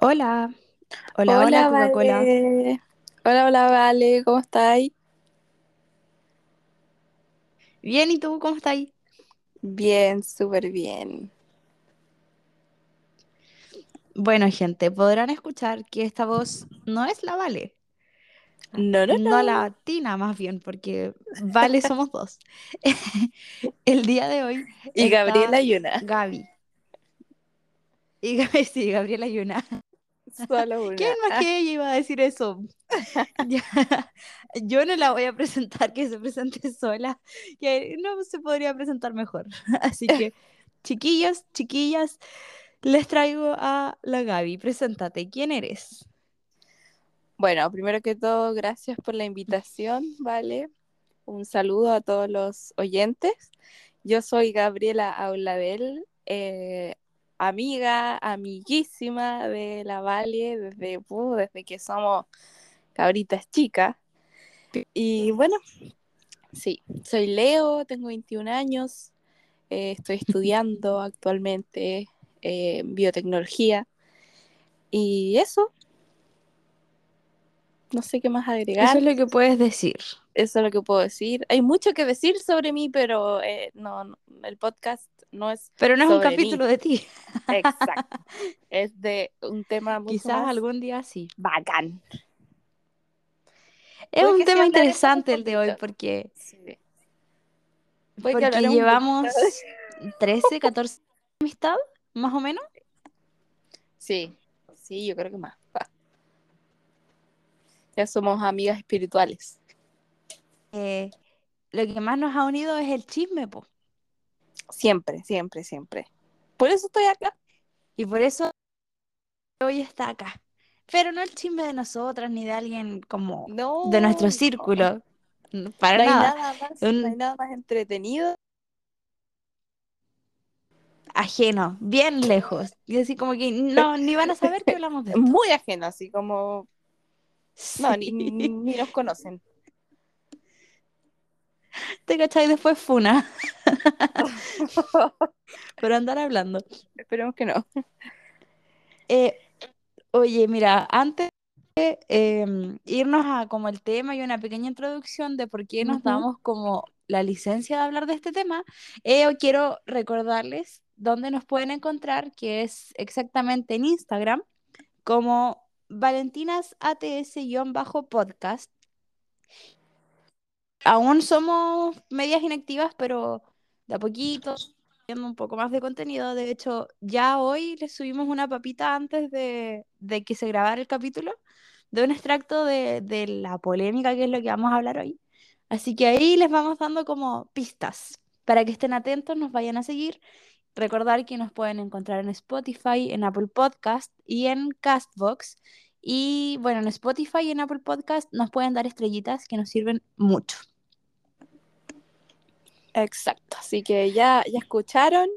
Hola, hola, hola Hola, Coca-Cola. Vale. Hola, hola, Vale, ¿cómo estáis? Bien, ¿y tú cómo estás ahí? Bien, súper bien. Bueno, gente, podrán escuchar que esta voz no es la Vale, No, no, no no. la Tina más bien, porque Vale somos dos. El día de hoy Y Gabriela Yuna, Gaby. Y Gaby, sí, Gabriela Yuna. Solo ¿Quién más que ella iba a decir eso? Yo no la voy a presentar, que se presente sola, que no se podría presentar mejor. Así que, chiquillos, chiquillas. Les traigo a la Gaby. Preséntate, ¿quién eres? Bueno, primero que todo, gracias por la invitación, Vale. Un saludo a todos los oyentes. Yo soy Gabriela Auladel, eh, amiga, amiguísima de la Vale desde, uh, desde que somos cabritas chicas. Y bueno, sí, soy Leo, tengo 21 años, Eh, estoy estudiando actualmente eh, biotecnología y eso, no sé qué más Eso agregar. es lo que puedes decir. Eso es lo que puedo decir. Hay mucho que decir sobre mí, pero eh, no, no, el podcast no es Pero no es un mí. capítulo de ti. Exacto. Es de un tema mucho Quizás más algún día sí. bacán. Es un tema un interesante el de hoy porque, Sí. Porque un poquito. de- llevamos 13, 14 años de amistad, más o menos. Sí, sí, yo creo que más. Ya somos amigas espirituales. Eh, lo que más nos ha unido es el chisme, po. Siempre, siempre, siempre. Por eso estoy acá. Y por eso hoy está acá. Pero no el chisme de nosotras ni de alguien como de nuestro círculo. Para No hay nada. nada más, no hay nada más entretenido. ajeno, bien lejos. Y así como que no, ni van a saber que hablamos de esto. Muy ajeno, así como. No, ni, ni nos conocen. ¿Te cachai? Después funa, pero andar hablando. Esperemos que no. Eh, oye, mira, antes de em, irnos a como el tema y una pequeña introducción de por qué nos damos como la licencia de hablar de este tema, eh, quiero recordarles dónde nos pueden encontrar, que es exactamente en Instagram, como Valentinas ATS-podcast. Aún somos medias inactivas, pero de a poquito, viendo un poco más de contenido. De hecho, ya hoy les subimos una papita antes de, que se grabara el capítulo, de un extracto de, de la polémica, que es lo que vamos a hablar hoy. Así que ahí les vamos dando como pistas para que estén atentos, nos vayan a seguir. Recordar que nos pueden encontrar en Spotify, en Apple Podcast y en Castbox. Y bueno, en Spotify y en Apple Podcast nos pueden dar estrellitas que nos sirven mucho. Exacto. Así que ya, ya escucharon.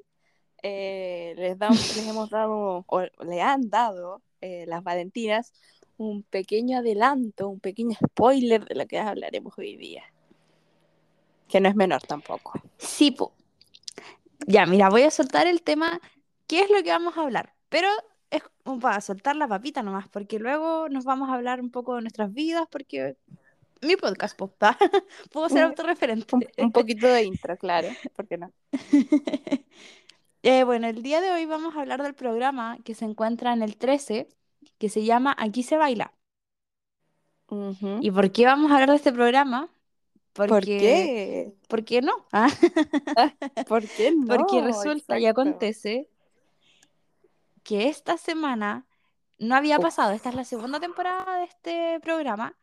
eh, les, hemos dado, o le han dado eh, las Valentinas un pequeño adelanto, un pequeño spoiler de lo que hablaremos hoy día. Que no es menor tampoco. Sí, po. Ya, mira, voy a soltar el tema. ¿Qué es lo que vamos a hablar? Pero es para soltar la papita nomás, porque luego nos vamos a hablar un poco de nuestras vidas, porque mi podcast, po, ¿tá? Puedo ser Mm, Un, autorreferente. un poquito de intro, claro. ¿Por qué no? Eh, bueno, el día de hoy vamos a hablar del programa que se encuentra en el 13, que se llama Aquí se baila. ¿Y por qué vamos a hablar de este programa? ¿Por Porque, qué? ¿por qué no? ¿Ah? ¿Por qué Porque resulta y Exacto. acontece que esta semana no había pasado, esta es la segunda temporada de este programa,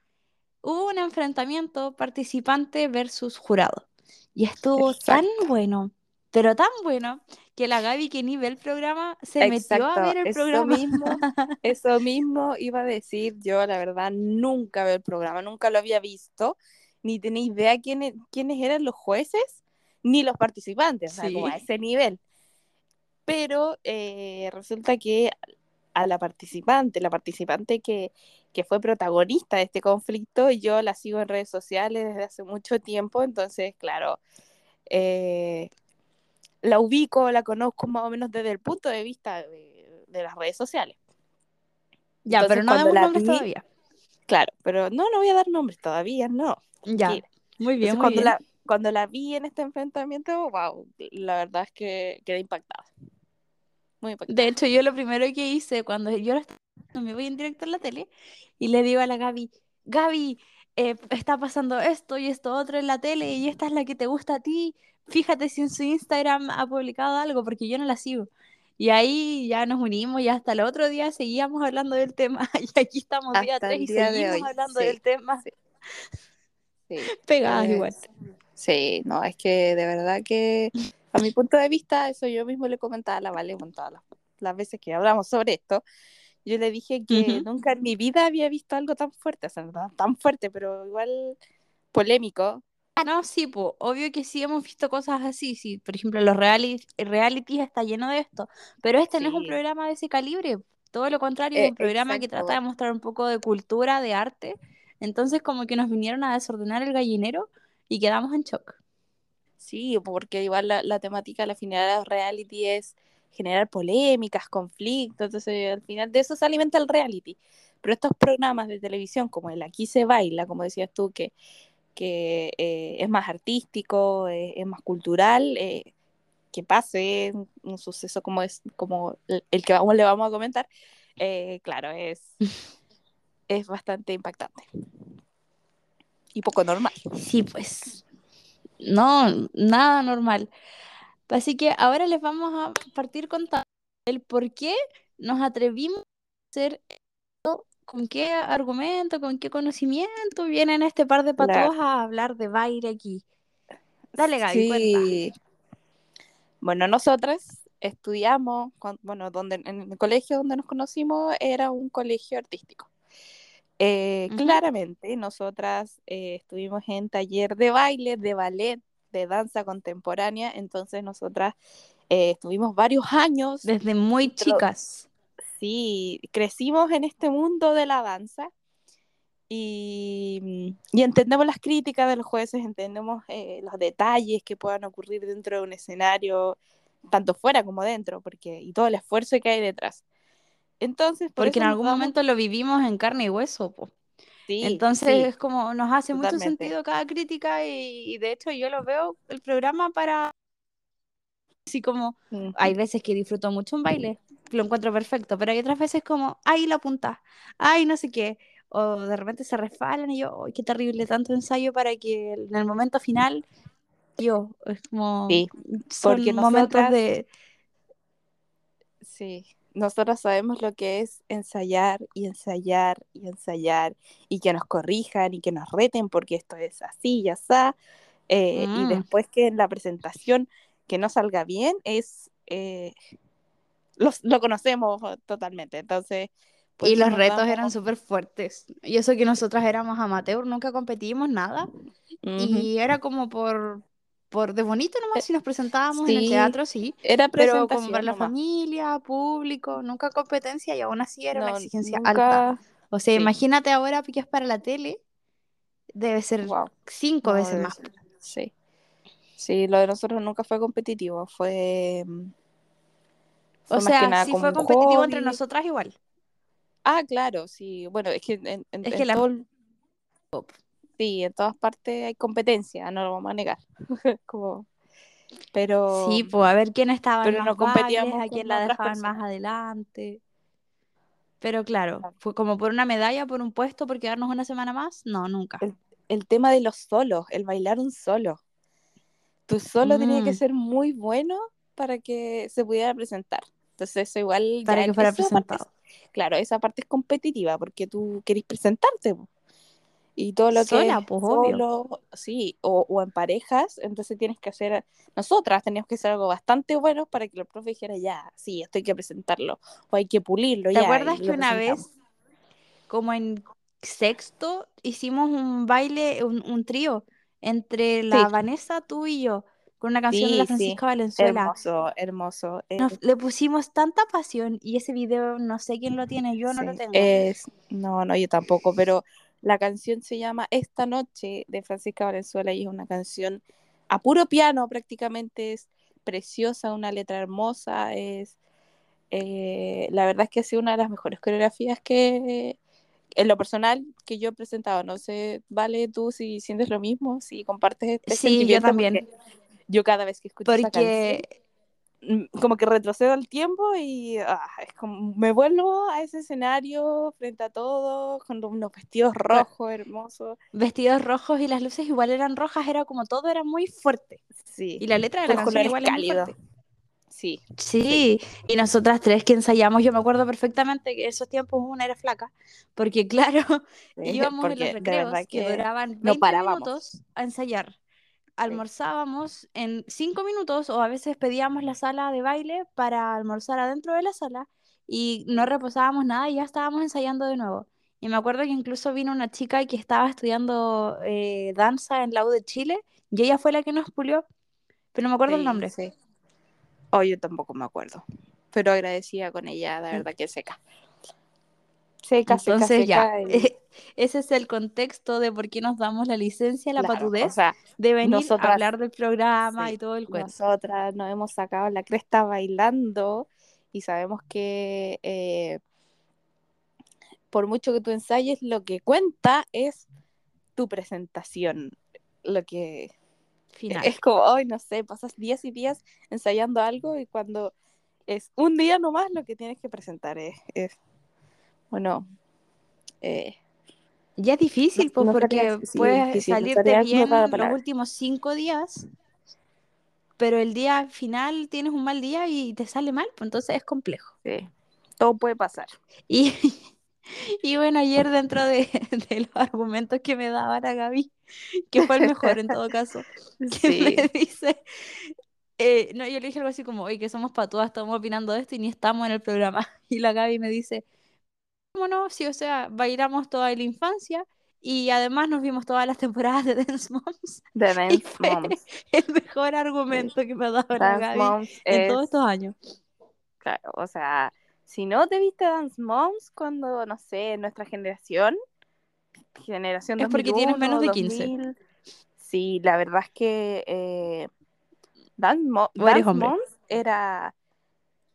hubo un enfrentamiento participante versus jurado. Y estuvo tan bueno, pero tan bueno, que la Gaby que ni ve el programa se metió a ver el Eso programa. mismo, eso mismo iba a decir yo, la verdad, nunca veo el programa, nunca lo había visto, ni tenía idea quiénes, quiénes eran los jueces, ni los participantes, o sea, como a ese nivel. Pero eh, resulta que a la participante, la participante que, que fue protagonista de este conflicto, yo la sigo en redes sociales desde hace mucho tiempo, entonces, claro, eh, la ubico, la conozco más o menos desde el punto de vista de, de las redes sociales. Ya, pero no demos nombres todavía. Claro, pero no, no voy a dar nombres todavía, no. Ya, muy bien, muy cuando bien. La, cuando la vi en este enfrentamiento, wow, la verdad es que quedé impactada. Muy impactada. De hecho, yo lo primero que hice cuando yo me voy en directo a la tele y le digo a la Gaby, Gaby, eh, está pasando esto y esto otro en la tele y esta es la que te gusta a ti. Fíjate si en su Instagram ha publicado algo porque yo no la sigo. Y ahí ya nos unimos y hasta el otro día seguíamos hablando del tema. Y aquí estamos día 3 y seguimos hablando del tema. Sí. Pegadas igual. Sí, no, es que de verdad que a mi punto de vista, eso yo mismo le comentaba a la Vale con todas las, veces que hablamos sobre esto. Yo le dije que nunca en mi vida había visto algo tan fuerte, o sea, no tan fuerte, pero igual polémico, no, sí, pues, obvio que sí hemos visto cosas así, sí, por ejemplo, los reality, reality está lleno de esto, pero este no es un programa de ese calibre, todo lo contrario, es eh, un programa que trata de mostrar un poco de cultura, de arte, entonces como que nos vinieron a desordenar el gallinero y quedamos en shock. Sí, porque igual la, temática, la finalidad de reality es generar polémicas, conflictos, entonces al final de eso se alimenta el reality. Pero estos programas de televisión como el Aquí se baila, como decías tú, que que eh, es más artístico, eh, es más cultural, eh, que pase un, suceso como es como el, que vamos, le vamos a comentar, claro, es, es bastante impactante. Y poco normal. Sí, pues. No, nada normal. Así que ahora les vamos a partir contando el por qué nos atrevimos a hacer con qué argumento, con qué conocimiento vienen este par de patos a hablar de baile aquí. Dale, Gaby, sí. Bueno, nosotras estudiamos, bueno, donde, en el colegio donde nos conocimos era un colegio artístico. Eh, claramente, nosotras eh, estuvimos en taller de baile, de ballet, de danza contemporánea, entonces nosotras eh, estuvimos varios años. Desde muy chicas sí, crecimos en este mundo de la danza y, entendemos las críticas de los jueces, entendemos eh, los detalles que puedan ocurrir dentro de un escenario, tanto fuera como dentro, porque y todo el esfuerzo que hay detrás. Entonces, porque en algún momento lo vivimos en carne y hueso, Sí, Entonces es como nos hace mucho sentido cada crítica y, de hecho yo lo veo el programa para así como hay veces que disfruto mucho un baile lo encuentro perfecto, pero hay otras veces como, ay, la punta, ay, no sé qué, o de repente se resbalan y yo, ay, qué terrible, tanto ensayo para que en el momento final, yo, es como, sí, porque momentos de... Sí, nosotros sabemos lo que es ensayar y ensayar y ensayar y que nos corrijan y que nos reten porque esto es así y así. Eh, y mm. después que en la presentación que no salga bien es eh, lo conocemos totalmente. Entonces. y los retos eran súper fuertes. Y eso que nosotras éramos amateur, nunca competimos nada. Y era como por, por de bonito nomás, si nos presentábamos en el teatro, sí. Era Pero como para la familia, público, nunca competencia y aún así era una exigencia alta. O sea, imagínate ahora que es para la tele, debe ser cinco veces más. Sí. Sí, lo de nosotros nunca fue competitivo, fue mm, o sea, si fue competitivo entre nosotras igual. Ah, claro, sí. Bueno, es que en, es que la... Sí, en todas partes hay competencia, no lo vamos a negar. como... Pero... Sí, pues a ver quién estaba más no competíamos a quién la dejaban más adelante. Pero claro, fue como por una medalla, por un puesto, por quedarnos una semana más. No, nunca. El, tema de los solos, el bailar un solo. Tu solo tenía que mm. ser muy bueno para que se pudiera presentar. Entonces eso igual... Para que fuera presentado. claro, esa parte es competitiva porque tú querés presentarte. Y todo lo que... pues, solo, sí, o, en parejas, entonces tienes que hacer... Nosotras teníamos que hacer algo bastante bueno para que el profe dijera, ya, sí, esto hay que presentarlo, o hay que pulirlo. ¿Te acuerdas que una vez, como en sexto, hicimos un baile, un, trío, entre la Vanessa, tú y yo? con una canción de la Francisca Valenzuela. Hermoso, hermoso. Eh. le pusimos tanta pasión y ese video no sé quién lo tiene, yo no lo tengo. Es, no, no, yo tampoco, pero la canción se llama Esta Noche de Francisca Valenzuela y es una canción a puro piano prácticamente, es preciosa, una letra hermosa, es eh, la verdad es que ha sido una de las mejores coreografías que, en lo personal, que yo he presentado. No sé, Vale, tú si sientes lo mismo, si compartes este Sí, yo también. Yo cada vez que escucho esa Porque canción, mm, como que retrocedo el tiempo y ah, es como me vuelvo a ese escenario frente a todos con unos vestidos rojos hermosos. vestidos rojos y las luces igual eran rojas, era como todo era muy fuerte. Sí. Y la letra de la canción igual muy. Sí, Sí, y nosotras tres que ensayamos, yo me acuerdo perfectamente que esos tiempos una era flaca, porque claro, sí, íbamos en los recreos que, que duraban 20 no parábamos. minutos a ensayar. Almorzábamos en 5 minutos o a veces pedíamos la sala de baile para almorzar adentro de la sala y no reposábamos nada y ya estábamos ensayando de nuevo. Y me acuerdo que incluso vino una chica que estaba estudiando eh, danza en la U de Chile y ella fue la que nos pulió, pero no me acuerdo el nombre. sí. Oh, yo tampoco me acuerdo. Pero agradecida con ella, la verdad que seca. Seca, seca, Entonces ya, seca. y- ese es el contexto de por qué nos damos la licencia, la claro, patudez o sea, de venir a hablar del programa sí, y todo el cuento. nosotras nos hemos sacado la cresta bailando y sabemos que eh, por mucho que tú ensayes, lo que cuenta es tu presentación. Lo que Final. es como, hoy no sé, pasas días y días ensayando algo y cuando es un día nomás lo que tienes que presentar es, es bueno, eh, Ya es difícil, pues, no porque puedes difícil, salirte bien los últimos cinco días, pero el día final tienes un mal día y te sale mal, pues entonces es complejo. Sí, todo puede pasar. Y, y bueno, ayer dentro de, de los argumentos que me daba la Gaby, que fue el mejor en todo caso, que Sí, me dice, eh, no, yo le dije algo así como, oye, que somos patudas, estamos opinando de esto y ni estamos en el programa. Y la Gaby me dice, ¿cómo no? Sí, o sea, bailamos toda la infancia y además nos vimos todas las temporadas de Dance Moms. Y Dance fue Moms. el mejor argumento que me ha dado la Gaby en es, todos estos años. claro, o sea, si no te viste Dance Moms cuando, no sé, nuestra generación, generación Es porque tienes 2001, menos de 15. 2000, sí, la verdad es que eh, Dance, Mo- Dance. Moms era,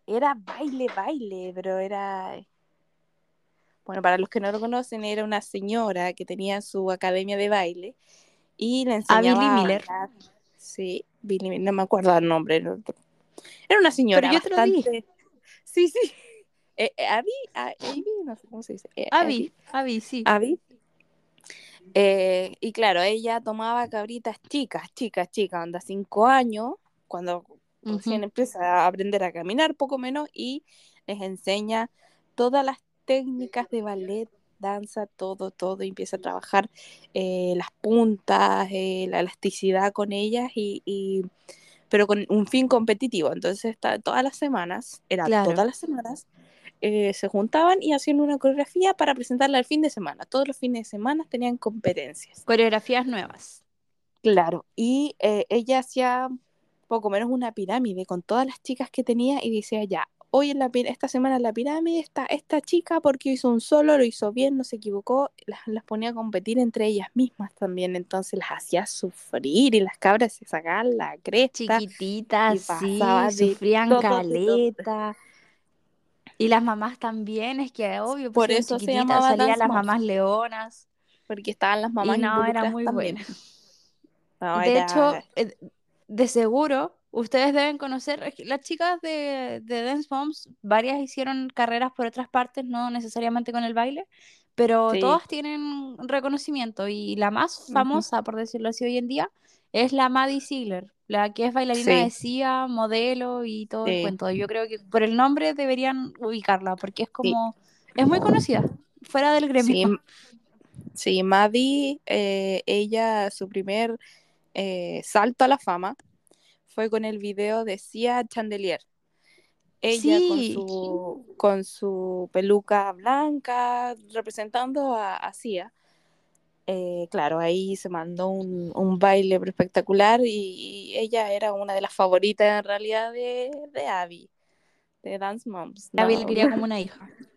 era baile, baile, pero era... Bueno, para los que no lo conocen, era una señora que tenía su academia de baile y le A enseñaba Billy a Miller. bailar. Sí, Billy Miller, no me acuerdo el nombre. no- Era una señora Pero yo te lo di. bastante... Sí, sí. Eh, eh, Abby, a- Abby, no sé cómo se dice. Eh, Abby, Abby, sí. Abby. Eh, y claro, ella tomaba cabritas chicas, chicas, chicas, onda cinco años, cuando recién Ujú. empieza a aprender a caminar, poco menos, y les enseña todas las técnicas de ballet, danza, todo, todo, y empieza a trabajar eh, las puntas, eh, la elasticidad con ellas, y, y- pero con un fin competitivo. Entonces, está, todas las semanas, era Claro. todas las semanas, eh, se juntaban y hacían una coreografía para presentarla el fin de semana. Todos los fines de semana tenían competencias. Coreografías nuevas. Claro, y eh, ella hacía poco menos una pirámide con todas las chicas que tenía y decía ya, hoy en la, esta semana en la pirámide está esta chica porque hizo un solo, lo hizo bien, no se equivocó, las, las ponía a competir entre ellas mismas también, entonces las hacía sufrir y las cabras se sacaban la cresta. Chiquititas, sí, sufrían todo, caleta. Y las mamás también, es que obvio, pues Por eso se llamaba salían las mamás leonas. porque estaban las mamás Y no, era muy también. buena. No, De hecho, era... eh, de seguro, ustedes deben conocer, las chicas de, de Dance Moms, varias hicieron carreras por otras partes, no necesariamente con el baile, pero Sí. todas tienen reconocimiento y la más famosa, por decirlo así hoy en día, es la Maddie Ziegler, la que es bailarina de Sí, Sia, modelo y todo el cuento. Yo creo que por el nombre deberían ubicarla, porque es como, es muy conocida, fuera del gremio. Sí, sí, Maddie, eh, ella, su primer eh, salto a la fama fue con el video de Sia Chandelier. Ella con Sí, su, con su peluca blanca, representando a, a Sia. Eh, claro, ahí se mandó un, un baile espectacular y, y ella era una de las favoritas en realidad de, de Abby, de Dance Moms. Gaby le No, quería como una hija.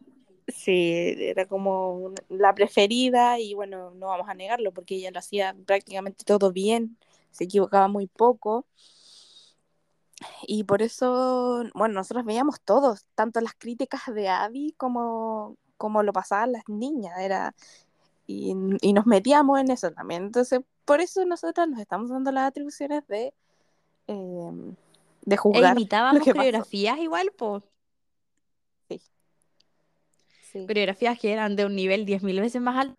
Sí, era como la preferida y bueno, no vamos a negarlo porque ella lo hacía prácticamente todo bien, se equivocaba muy poco y por eso, bueno, nosotros veíamos todos, tanto las críticas de Abby como, como lo pasaban las niñas, era, y, y nos metíamos en eso también. Entonces, por eso nosotras nos estamos dando las atribuciones de, eh, de E juzgar lo imitábamos pasó. coreografías igual, pues. Sí. Sí. Coreografías que eran de un nivel 10.000 veces más alto.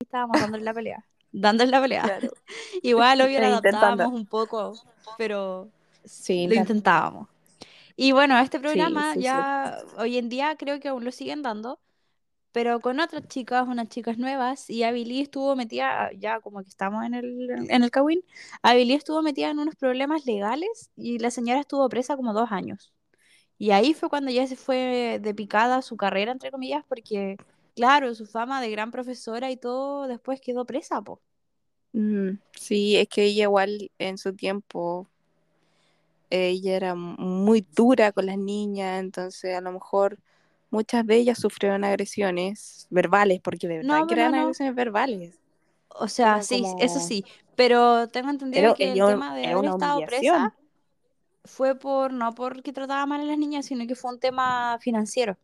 Estábamos dándole la pelea. Dándole la pelea. Claro. Igual, obvio, E adaptábamos un poco, pero Sí, lo intentábamos. Y bueno, este programa sí, sí. ya hoy en día creo que aún lo siguen dando, pero con otras chicas, unas chicas nuevas, y Lee estuvo metida, ya como que estamos en el, en el Kawin, Abby Lee estuvo metida en unos problemas legales y la señora estuvo presa como dos años. Y ahí fue cuando ya se fue de picada su carrera, entre comillas, porque, claro, su fama de gran profesora y todo después quedó presa, po. Mm, sí, es que ella igual en su tiempo, ella era muy dura con las niñas, entonces a lo mejor muchas de ellas sufrieron agresiones verbales, porque de verdad No, que eran no. agresiones verbales. O sea, Era sí, como- eso sí, pero tengo entendido que el tema de haber estado presa fue por, no porque trataba mal a las niñas, sino que fue un tema financiero.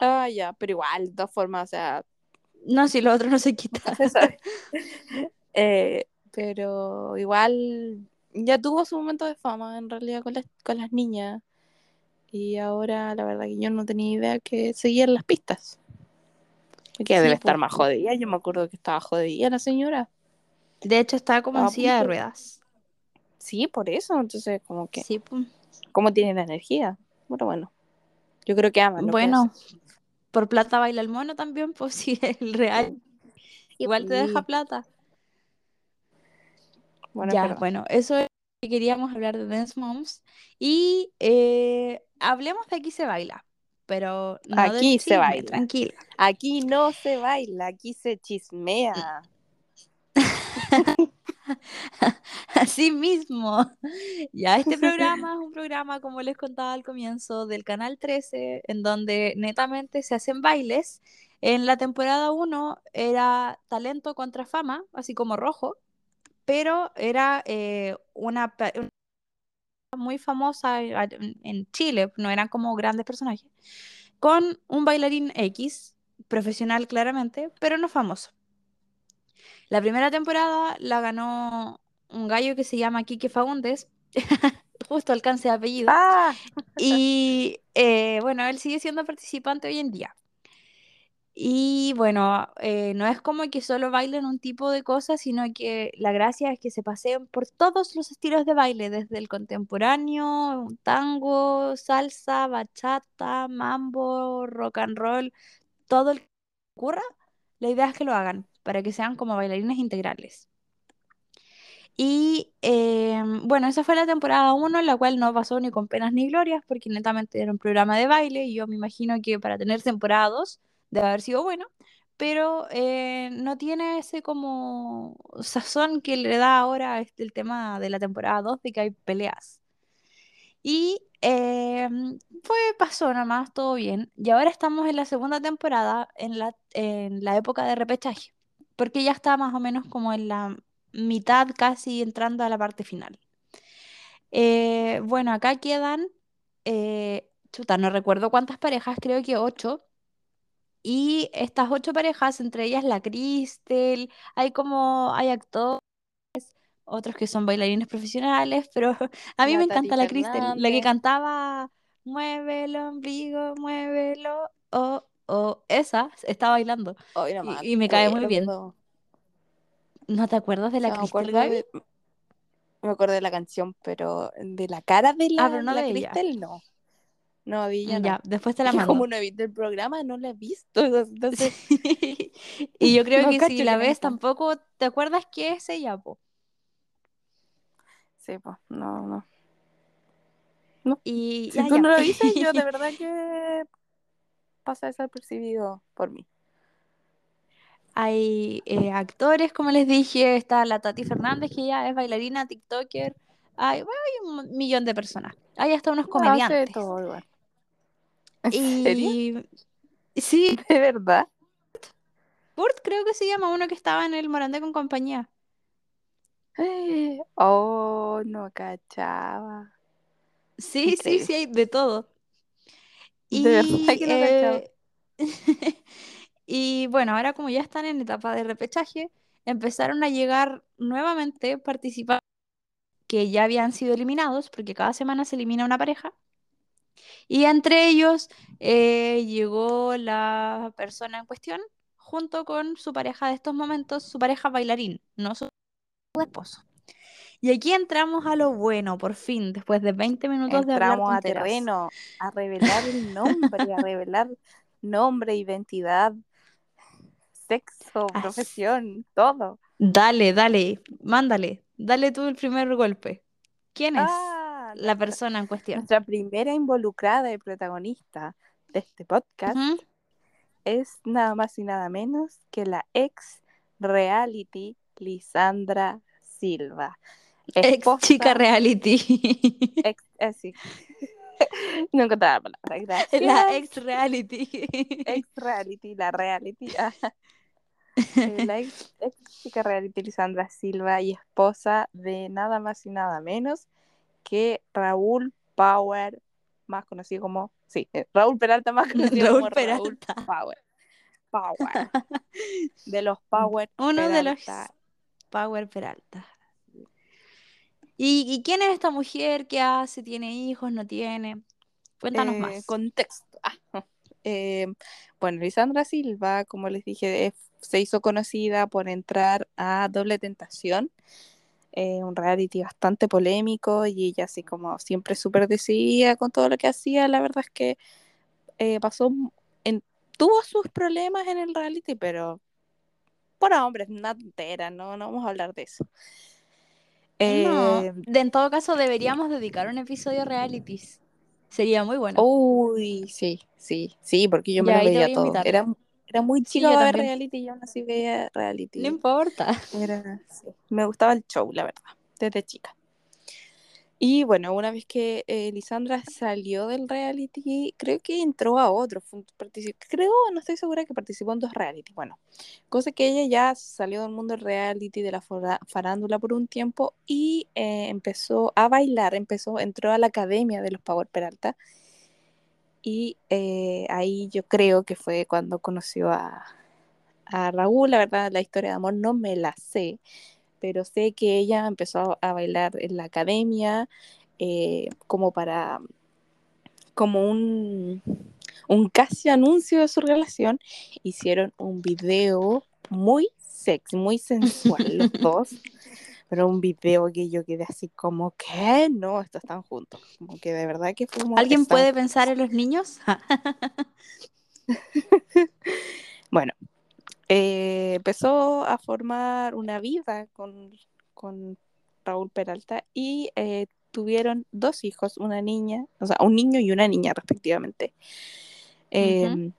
Ah, ya, pero igual, de todas formas, o sea, No, si lo otro no se quita. no se sabe. Eh, pero igual ya tuvo su momento de fama en realidad con las, con las niñas. Y ahora la verdad que yo no tenía idea que seguían las pistas. Que Sí, debe estar más jodida. Yo me acuerdo que estaba jodida la señora. De hecho, está como en Estaba silla de ruedas. Sí, por eso. Entonces, como que, Sí, pues. ¿cómo tiene la energía? Bueno, bueno. Yo creo que ama lo que Bueno, por plata baila el mono también, pues sí, el real. Igual te deja plata. Bueno, ya, bueno, eso es lo que queríamos hablar de Dance Moms. Y eh, hablemos de Aquí se baila, pero no del Aquí se baila. tranquila. Aquí no se baila, aquí se chismea. Así mismo. Ya, este programa es un programa, como les contaba al comienzo, del Canal 13, en donde netamente se hacen bailes. En la temporada 1 era talento contra fama, así como rojo, pero era eh, una, muy famosa en en Chile, no eran como grandes personajes, con un bailarín X, profesional claramente, pero no famoso. La primera temporada la ganó un gallo que se llama Quique Faúndez, justo alcance de apellido, Ah, y eh, bueno, él sigue siendo participante hoy en día. Y bueno, eh, no es como que solo bailen un tipo de cosas, sino que la gracia es que se paseen por todos los estilos de baile, desde el contemporáneo, tango, salsa, bachata, mambo, rock and roll, todo el que ocurra. La idea es que lo hagan para que sean como bailarines integrales. Y eh, bueno, esa fue la temporada 1, la cual no pasó ni con penas ni glorias, porque netamente era un programa de baile, y yo me imagino que para tener temporada 2 debe haber sido bueno, pero eh, no tiene ese como sazón que le da ahora el tema de la temporada 2 de que hay peleas. Y eh, fue, pasó nomás, todo bien. Y ahora estamos en la segunda temporada, en la, en la época de repechaje, porque ya está más o menos como en la mitad, casi entrando a la parte final. Eh, bueno, acá quedan, eh, chuta, no recuerdo cuántas parejas, creo que ocho. Y estas ocho parejas, entre ellas la Cristel, hay como, hay actores, otros que son bailarines profesionales, pero a mí La me encanta la Cristel, la que cantaba Mueve el ombligo, muévelo, oh, oh, esa está bailando no y, me y me cae muy bien. ¿No te acuerdas de la me Cristel, acuerdo Gaby? de, me acuerdo de la canción, pero de la cara de Ah, la, pero no la de ella. Cristel, no. No, ella Mm, no. Ya, después te la mando. como no he visto el programa, no la he visto. Entonces, Y yo creo no que cacho si la ves tampoco te acuerdas que es ella, po. Sí, pues, no, no. No. Y Si ya, tú ya. no lo dices, yo de verdad que pasa desapercibido por mí. Hay eh, actores, como les dije, está la Tati Fernández, que ya es bailarina, TikToker. Hay, bueno, hay un millón de personas. Hay hasta unos comediantes. todo igual. ¿En serio? Y sí, ¿De verdad? Kurt creo que se llama uno que estaba en el Morandé con compañía. Oh, no cachaba. Sí, sí, Increíble. sí, hay de todo. De verdad Y, que no cachaba. eh, y bueno, ahora como ya están en etapa de repechaje, empezaron a llegar nuevamente participantes que ya habían sido eliminados, porque cada semana se elimina una pareja. Y entre ellos eh, llegó la persona en cuestión junto con su pareja de estos momentos, su pareja bailarín, no su esposo. Y aquí entramos a lo bueno, por fin, después de 20 minutos de hablar Entramos a terreno, a revelar el nombre, a revelar nombre, identidad, sexo, profesión, todo. Dale, dale, mándale, dale tú el primer golpe. ¿Quién es Ah, la persona en cuestión? nuestra primera involucrada y protagonista de este podcast es nada más y nada menos que la ex reality Lisandra Silva. Ex chica reality. ex, así. no encontraba la palabra, gracias. La ex reality. Ex reality, la reality. ah, eh, la ex, ex chica reality Lisandra Silva y esposa de nada más y nada menos que Raúl Power, más conocido como, sí, eh, Raúl Peralta, más conocido Raúl como Raúl Peralta. Power. Power. De los Power Uno de los. Power Peralta. ¿Y, y quién es esta mujer? ¿Qué hace? ¿Tiene hijos? ¿No tiene? Cuéntanos Eh, más. contexto. Ah, eh, bueno, Lisandra Silva, como les dije, se hizo conocida por entrar a Doble Tentación, eh, un reality bastante polémico y ella así como siempre súper decidida con todo lo que hacía. La verdad es que eh, pasó, en, tuvo sus problemas en el reality, pero por hombres, una tontera, no, no vamos a hablar de eso. No, Eh, de- en todo caso deberíamos dedicar un episodio a realities. Sería muy bueno. Uy, sí, sí, sí, porque yo me Ya te veía invitar. Era, era muy Sí, chica yo para ver también. reality y yo aún así veía No reality. importa. Era, sí, Me gustaba el show, la verdad, desde chica. Y bueno, una vez que eh, Lisandra salió del reality, creo que entró a otro. creo, no estoy segura que participó en dos reality. Bueno, cosa que ella ya salió del mundo del reality, de la farándula por un tiempo y eh, empezó a bailar, empezó, entró a la academia de los Power Peralta. Y eh, ahí yo creo que fue cuando conoció a, a Raúl. La verdad, la historia de amor no me la sé, pero sé que ella empezó a bailar en la academia eh, como para, como un, un casi anuncio de su relación. Hicieron un video muy sexy, muy sensual los dos. Pero un video que yo quedé así como, ¿qué? No, estos están juntos. Como que de verdad que fue ¿Alguien puede pensar en los niños? Bueno, eh, empezó a formar una vida con, con Raúl Peralta y eh, tuvieron dos hijos, una niña, o sea, un niño y una niña respectivamente. Eh, Ujú.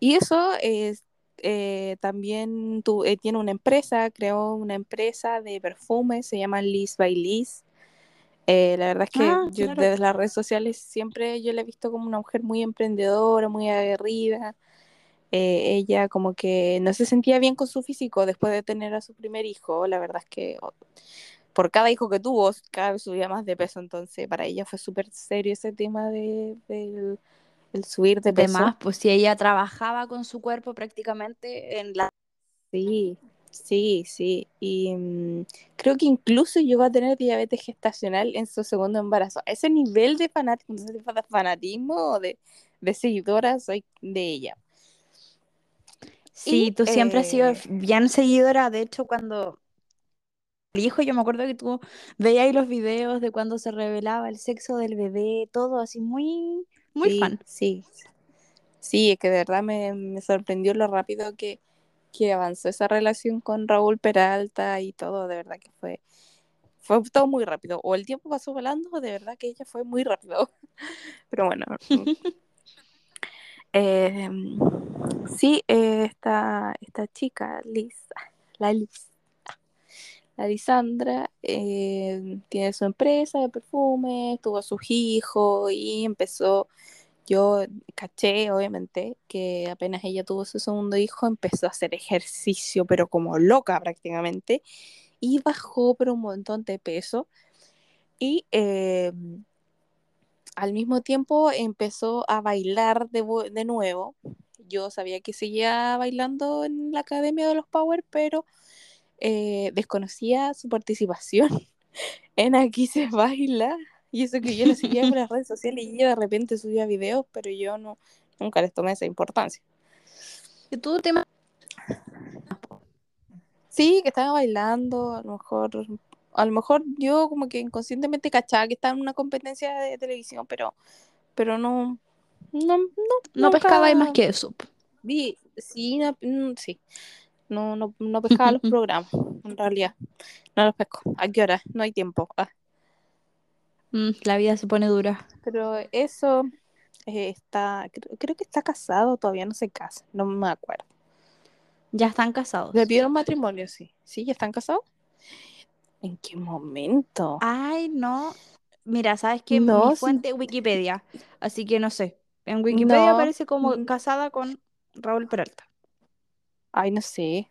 Y eso es, eh, también tu- eh, tiene una empresa, creó una empresa de perfumes, se llama Liz by Liz. Eh, la verdad es que Ah, yo claro. desde las redes sociales siempre yo la he visto como una mujer muy emprendedora, muy aguerrida. Ella como que no se sentía bien con su físico después de tener a su primer hijo. La verdad es que oh, por cada hijo que tuvo, cada vez subía más de peso. Entonces para ella fue súper serio ese tema de, del el subir de peso. más, pues si ella trabajaba con su cuerpo prácticamente en la... Sí, sí, sí. Y mm, creo que incluso llegó a tener diabetes gestacional en su segundo embarazo. Ese nivel de fue de fanatismo o de, de seguidora soy de ella. Sí, Y tú siempre has sido eh, bien seguidora. De hecho, cuando el hijo, yo me acuerdo que tú veías ahí los videos de cuando se revelaba el sexo del bebé, todo así muy, muy sí, fan. sí, sí, es que de verdad me, me sorprendió lo rápido que, que avanzó esa relación con Raúl Peralta y todo, de verdad que fue, fue todo muy rápido. O el tiempo pasó volando, o de verdad que ella fue muy rápido. Pero bueno, Eh, sí, eh, esta, esta chica, Liz, la Liz, la Lisandra, eh, tiene su empresa de perfumes, tuvo sus hijos y empezó yo caché, obviamente, que apenas ella tuvo su segundo hijo, empezó a hacer ejercicio, pero como loca prácticamente, y bajó pero un montón de peso. Y eh, al mismo tiempo empezó a bailar de, de, nuevo. Yo sabía que seguía bailando en la Academia de los Power, pero eh, desconocía su participación en Aquí se baila. Y eso que yo lo seguía en las redes sociales y ella de repente subía videos, pero yo no, nunca les tomé esa importancia. ¿Y tú te Sí, que estaba bailando, a lo mejor, a lo mejor yo como que inconscientemente cachaba que estaba en una competencia de televisión, pero, pero no, no, no, no pescaba más que eso. Vi, sí, no, mm, sí, no, no, no pescaba los programas, en realidad, no los pesco. ¿A qué hora? No hay tiempo. Ah. Mm, la vida se pone dura. Pero eso eh, está, creo, creo, que está casado, todavía no se casa, no me acuerdo. Ya están casados. Le pidieron matrimonio, sí. ¿Sí? ¿Ya están casados? ¿En qué momento? Ay, no. Mira, ¿sabes qué? No, Mi fuente Wikipedia, así que no sé. En Wikipedia no. aparece como Mm. casada con Raúl Peralta. Ay, no sé.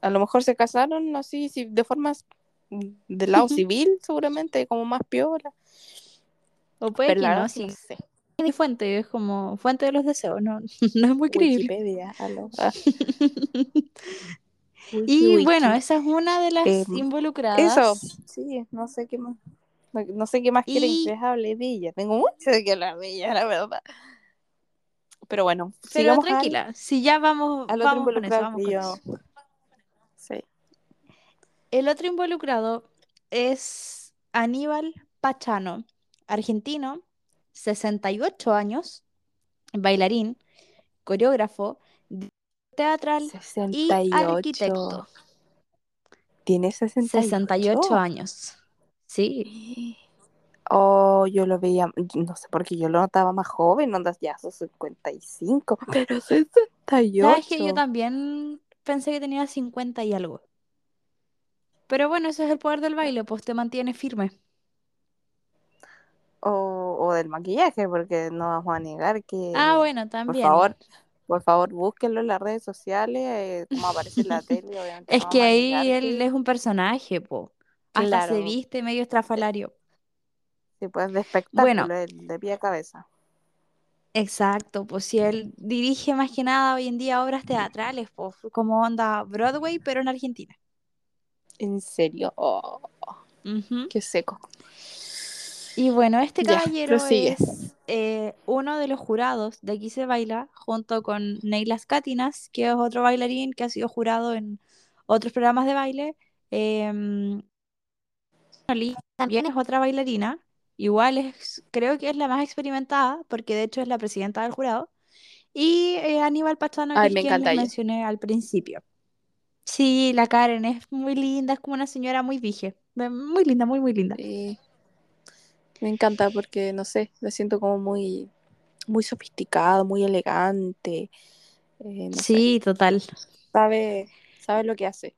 A lo mejor se casaron así, sí, de formas del lado civil, seguramente, como más piola. O puede Pero que no, sí. no sé. Mi fuente es como fuente de los deseos, no, no es muy creíble. Wikipedia. Ah, Y wiki. bueno, esa es una de las Em, involucradas. Eso, sí, no sé qué más. No, no sé qué más quieren Y- que les hable de ella. Tengo mucho de qué hablar de ella, la verdad. Pero bueno, Pero sigamos al- tranquila, si ya vamos, al, otro vamos con eso, vamos con yo. eso. Sí. El otro involucrado es Aníbal Pachano, argentino, 68 años, bailarín, coreógrafo, teatral y 68. arquitecto. ¿Tiene 68? 68 años. Sí, Oh, yo lo veía, no sé por qué yo lo notaba más joven, onda ya sus 55, pero 68. sabes que yo también pensé que tenía 50 y algo. Pero bueno, ese es el poder del baile, pues te mantiene firme. O, o del maquillaje, porque no vamos a negar que, Ah, bueno, por también. favor, por favor, búsquenlo en las redes sociales, eh, como aparece en la tele, obviamente Es que ahí él es un personaje, po. Hasta se viste medio estrafalario. Sí, pues de espectáculo, Bueno. de pie a cabeza. Exacto, pues si él dirige más que nada hoy en día obras teatrales, pues como onda Broadway, pero en Argentina. ¿En serio? Oh, qué seco. Y bueno, este caballero es eh, uno de los jurados de Aquí se baila, junto con Neylas Cátinas, que es otro bailarín que ha sido jurado en otros programas de baile. Em, también es otra bailarina, igual es, creo que es la más experimentada, porque de hecho es la presidenta del jurado. Y eh, Aníbal Pachano, que es me quien les mencioné al principio. Sí, la Karen es muy linda, es como una señora muy vieja. Muy linda, muy, muy linda. Sí. Me encanta porque, no sé, la siento como muy, muy sofisticado, muy elegante. eh, no sé, Sí, total. sabe, sabe lo que hace.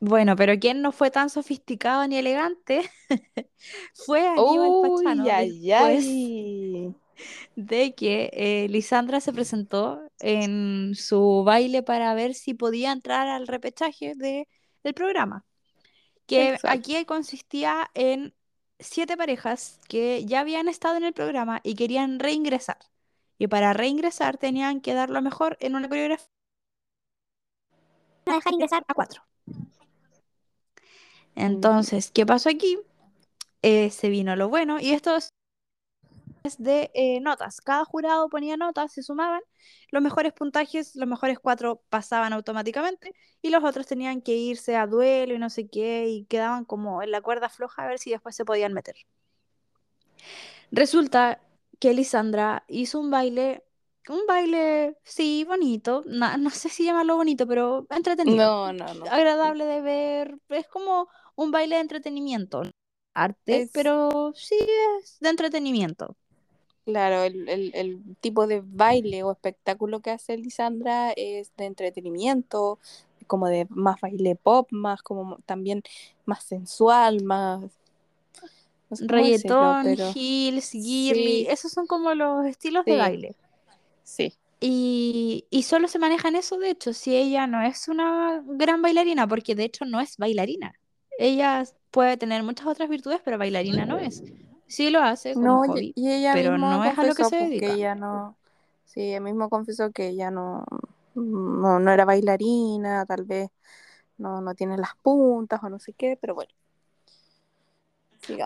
Bueno, pero quien no fue tan sofisticado ni elegante fue Aníbal Uy, Pachano ay, ay. de que eh, Lisandra se presentó en su baile para ver si podía entrar al repechaje de, del programa. Que Exacto. aquí consistía en siete parejas que ya habían estado en el programa y querían reingresar. Y para reingresar tenían que dar lo mejor en una coreografía. Dejar ingresar a cuatro. Entonces, ¿qué pasó aquí? Eh, se vino lo bueno y esto es de eh, notas. Cada jurado ponía notas, se sumaban, los mejores puntajes, los mejores cuatro pasaban automáticamente y los otros tenían que irse a duelo y no sé qué y quedaban como en la cuerda floja a ver si después se podían meter. Resulta que Lisandra hizo un baile, un baile, sí, bonito, no sé si llamarlo bonito, pero entretenido No, no, no. agradable de ver. Es como un baile de entretenimiento. Arte, Es- pero sí es de entretenimiento. Claro, el, el- el tipo de baile o espectáculo que hace Lisandra es de entretenimiento, como de más baile pop, más como también más sensual, más no sé Reggaetón, pero heels, girly, sí, esos son como los estilos de baile. sí. Y, y solo se maneja en eso, de hecho, si ella no es una gran bailarina, porque de hecho no es bailarina. Ella puede tener muchas otras virtudes, pero bailarina no es. Sí lo hace como No, y, hobby, y ella pero no es a lo que se dedica. ella no, sí, ella misma confesó que ella no, no, no era bailarina, tal vez no, no tiene las puntas o no sé qué, pero bueno.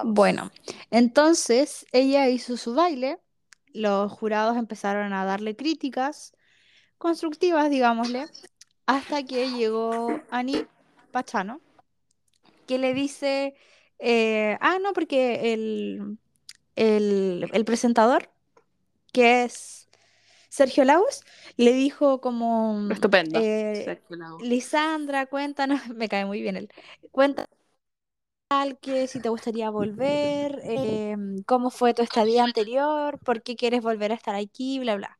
Bueno, entonces ella hizo su baile, los jurados empezaron a darle críticas constructivas, digámosle, hasta que llegó Ani Pachano, que le dice, eh, ah, no, porque el, el, el presentador, que es Sergio Laus, le dijo como, Estupendo. eh. Lisandra, cuéntanos, me cae muy bien él, cuéntanos que si te gustaría volver, em, cómo fue tu estadía anterior, por qué quieres volver a estar aquí, bla, bla.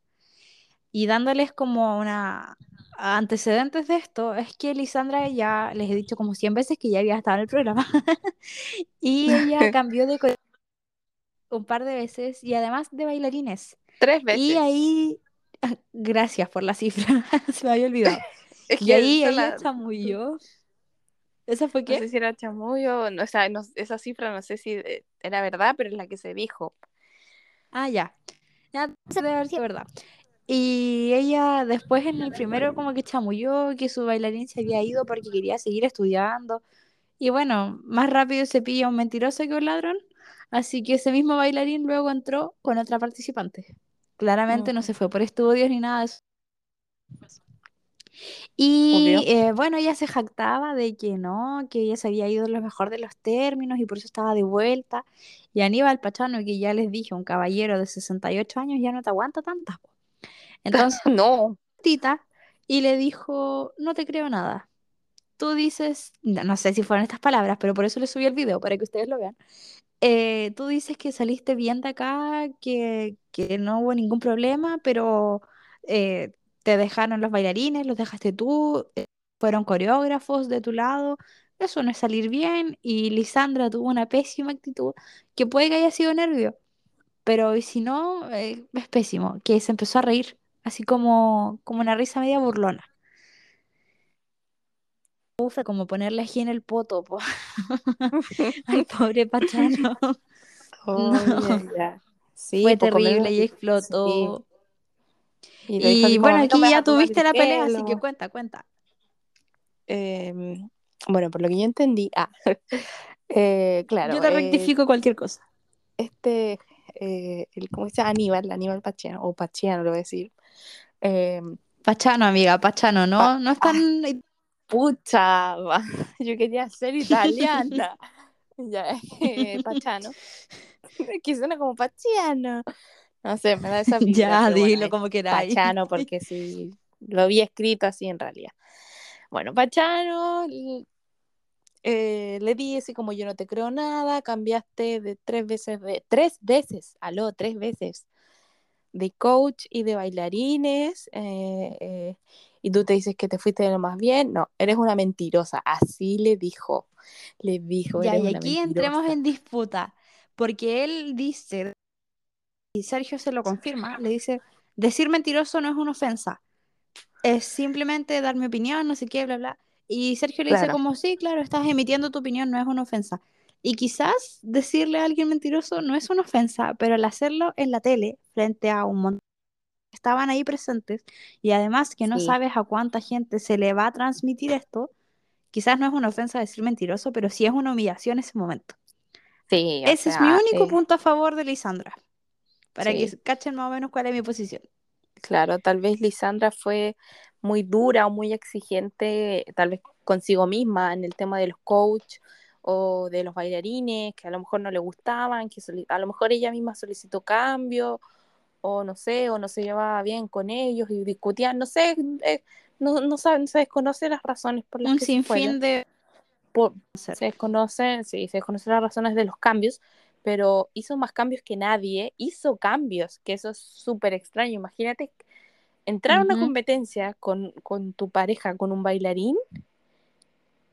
Y dándoles como una antecedentes de esto, es que Lisandra ya les he dicho como 100 veces que ya había estado en el programa y ella cambió de un par de veces y además de bailarines. Tres Y veces. ahí, gracias por la cifra, se me había olvidado. Es Y ahí ella la, chamulló. ¿Esa fue no sé qué? si era chamullo, no, o sea, no- esa cifra no sé si eh, era verdad, pero es la que se dijo. Ah, ya. Ya debe haber sido verdad. Y ella después en el primero como que chamulló que su bailarín se había ido porque quería seguir estudiando. Y bueno, más rápido se pilla un mentiroso que un ladrón. Así que ese mismo bailarín luego entró con otra participante. Claramente no Ujú, se fue por estudios ni nada de eso. Y eh, bueno, ella se jactaba de que no, que ella se había ido lo mejor de los términos y por eso estaba de vuelta. Y Aníbal Pachano, que ya les dije, un caballero de 68 años, ya no te aguanta tantas. Entonces No. tita y le dijo, no te creo nada. Tú dices, no, no sé si fueron estas palabras, pero por eso le subí el video, para que ustedes lo vean. Eh, tú dices que saliste bien de acá, que, que no hubo ningún problema, pero eh, te dejaron los bailarines, los dejaste tú, eh, fueron coreógrafos de tu lado. Eso no es salir bien y Lisandra tuvo una pésima actitud, que puede que haya sido nervio, pero si no, eh, es pésimo, que se empezó a reír, así como, como una risa media burlona. Ufa, como ponerle ají en el poto, po. Ay, pobre Pachano. No, Oh, ya, ya. Sí, fue terrible y sí. explotó. Y bueno, no aquí ya tuviste la pelea, así que cuenta, cuenta. Em, bueno, por lo que yo entendí, ah, eh, Yo claro, te eh, rectifico cualquier cosa. este, eh, el, ¿cómo se llama? Aníbal, Aníbal Pacheco, o Pacheco, lo voy a decir. em, Pachano, amiga, Pachano, pa- no, no es ah, tan... pucha, va, yo quería ser italiana. Ya, eh, Pachano, que suena como Pachiano. No sé, me da esa vibra, Ya, bueno, dilo es como queráis. Pachano porque sí, lo había escrito así en realidad. Bueno, Pachano eh, le di así como yo no te creo nada, cambiaste de tres veces, de tres veces, aló, tres veces, de coach y de bailarines, eh, eh, y tú te dices que te fuiste de lo más bien, no, eres una mentirosa, así le dijo, le dijo, Ya, y aquí entremos en disputa, porque él dice, y Sergio se lo confirma, le dice, decir mentiroso no es una ofensa. es simplemente dar mi opinión, no sé qué, bla, bla. Y Sergio le dice Claro, como, sí, claro, estás emitiendo tu opinión, no es una ofensa. Y quizás decirle a alguien mentiroso no es una ofensa, pero al hacerlo en la tele, frente a un montón que estaban ahí presentes, y además que no sí, sabes a cuánta gente se le va a transmitir esto, quizás no es una ofensa decir mentiroso, pero sí es una humillación en ese momento. sí, Ese es mi único punto a favor de Lisandra, para sí, que cachen más o menos cuál es mi posición. claro, tal vez Lisandra fue muy dura o muy exigente, tal vez consigo misma en el tema de los coach o de los bailarines que a lo mejor no le gustaban, que a lo mejor ella misma solicitó cambio o no sé, o no se llevaba bien con ellos y discutían, no sé, eh, no, no saben, se desconocen las razones por las Un que se sinfín de por- se desconocen, sí, se desconocen las razones de los cambios, pero hizo más cambios que nadie, hizo cambios, que eso es súper extraño. Imagínate entrar a una competencia con, con tu pareja, con un bailarín,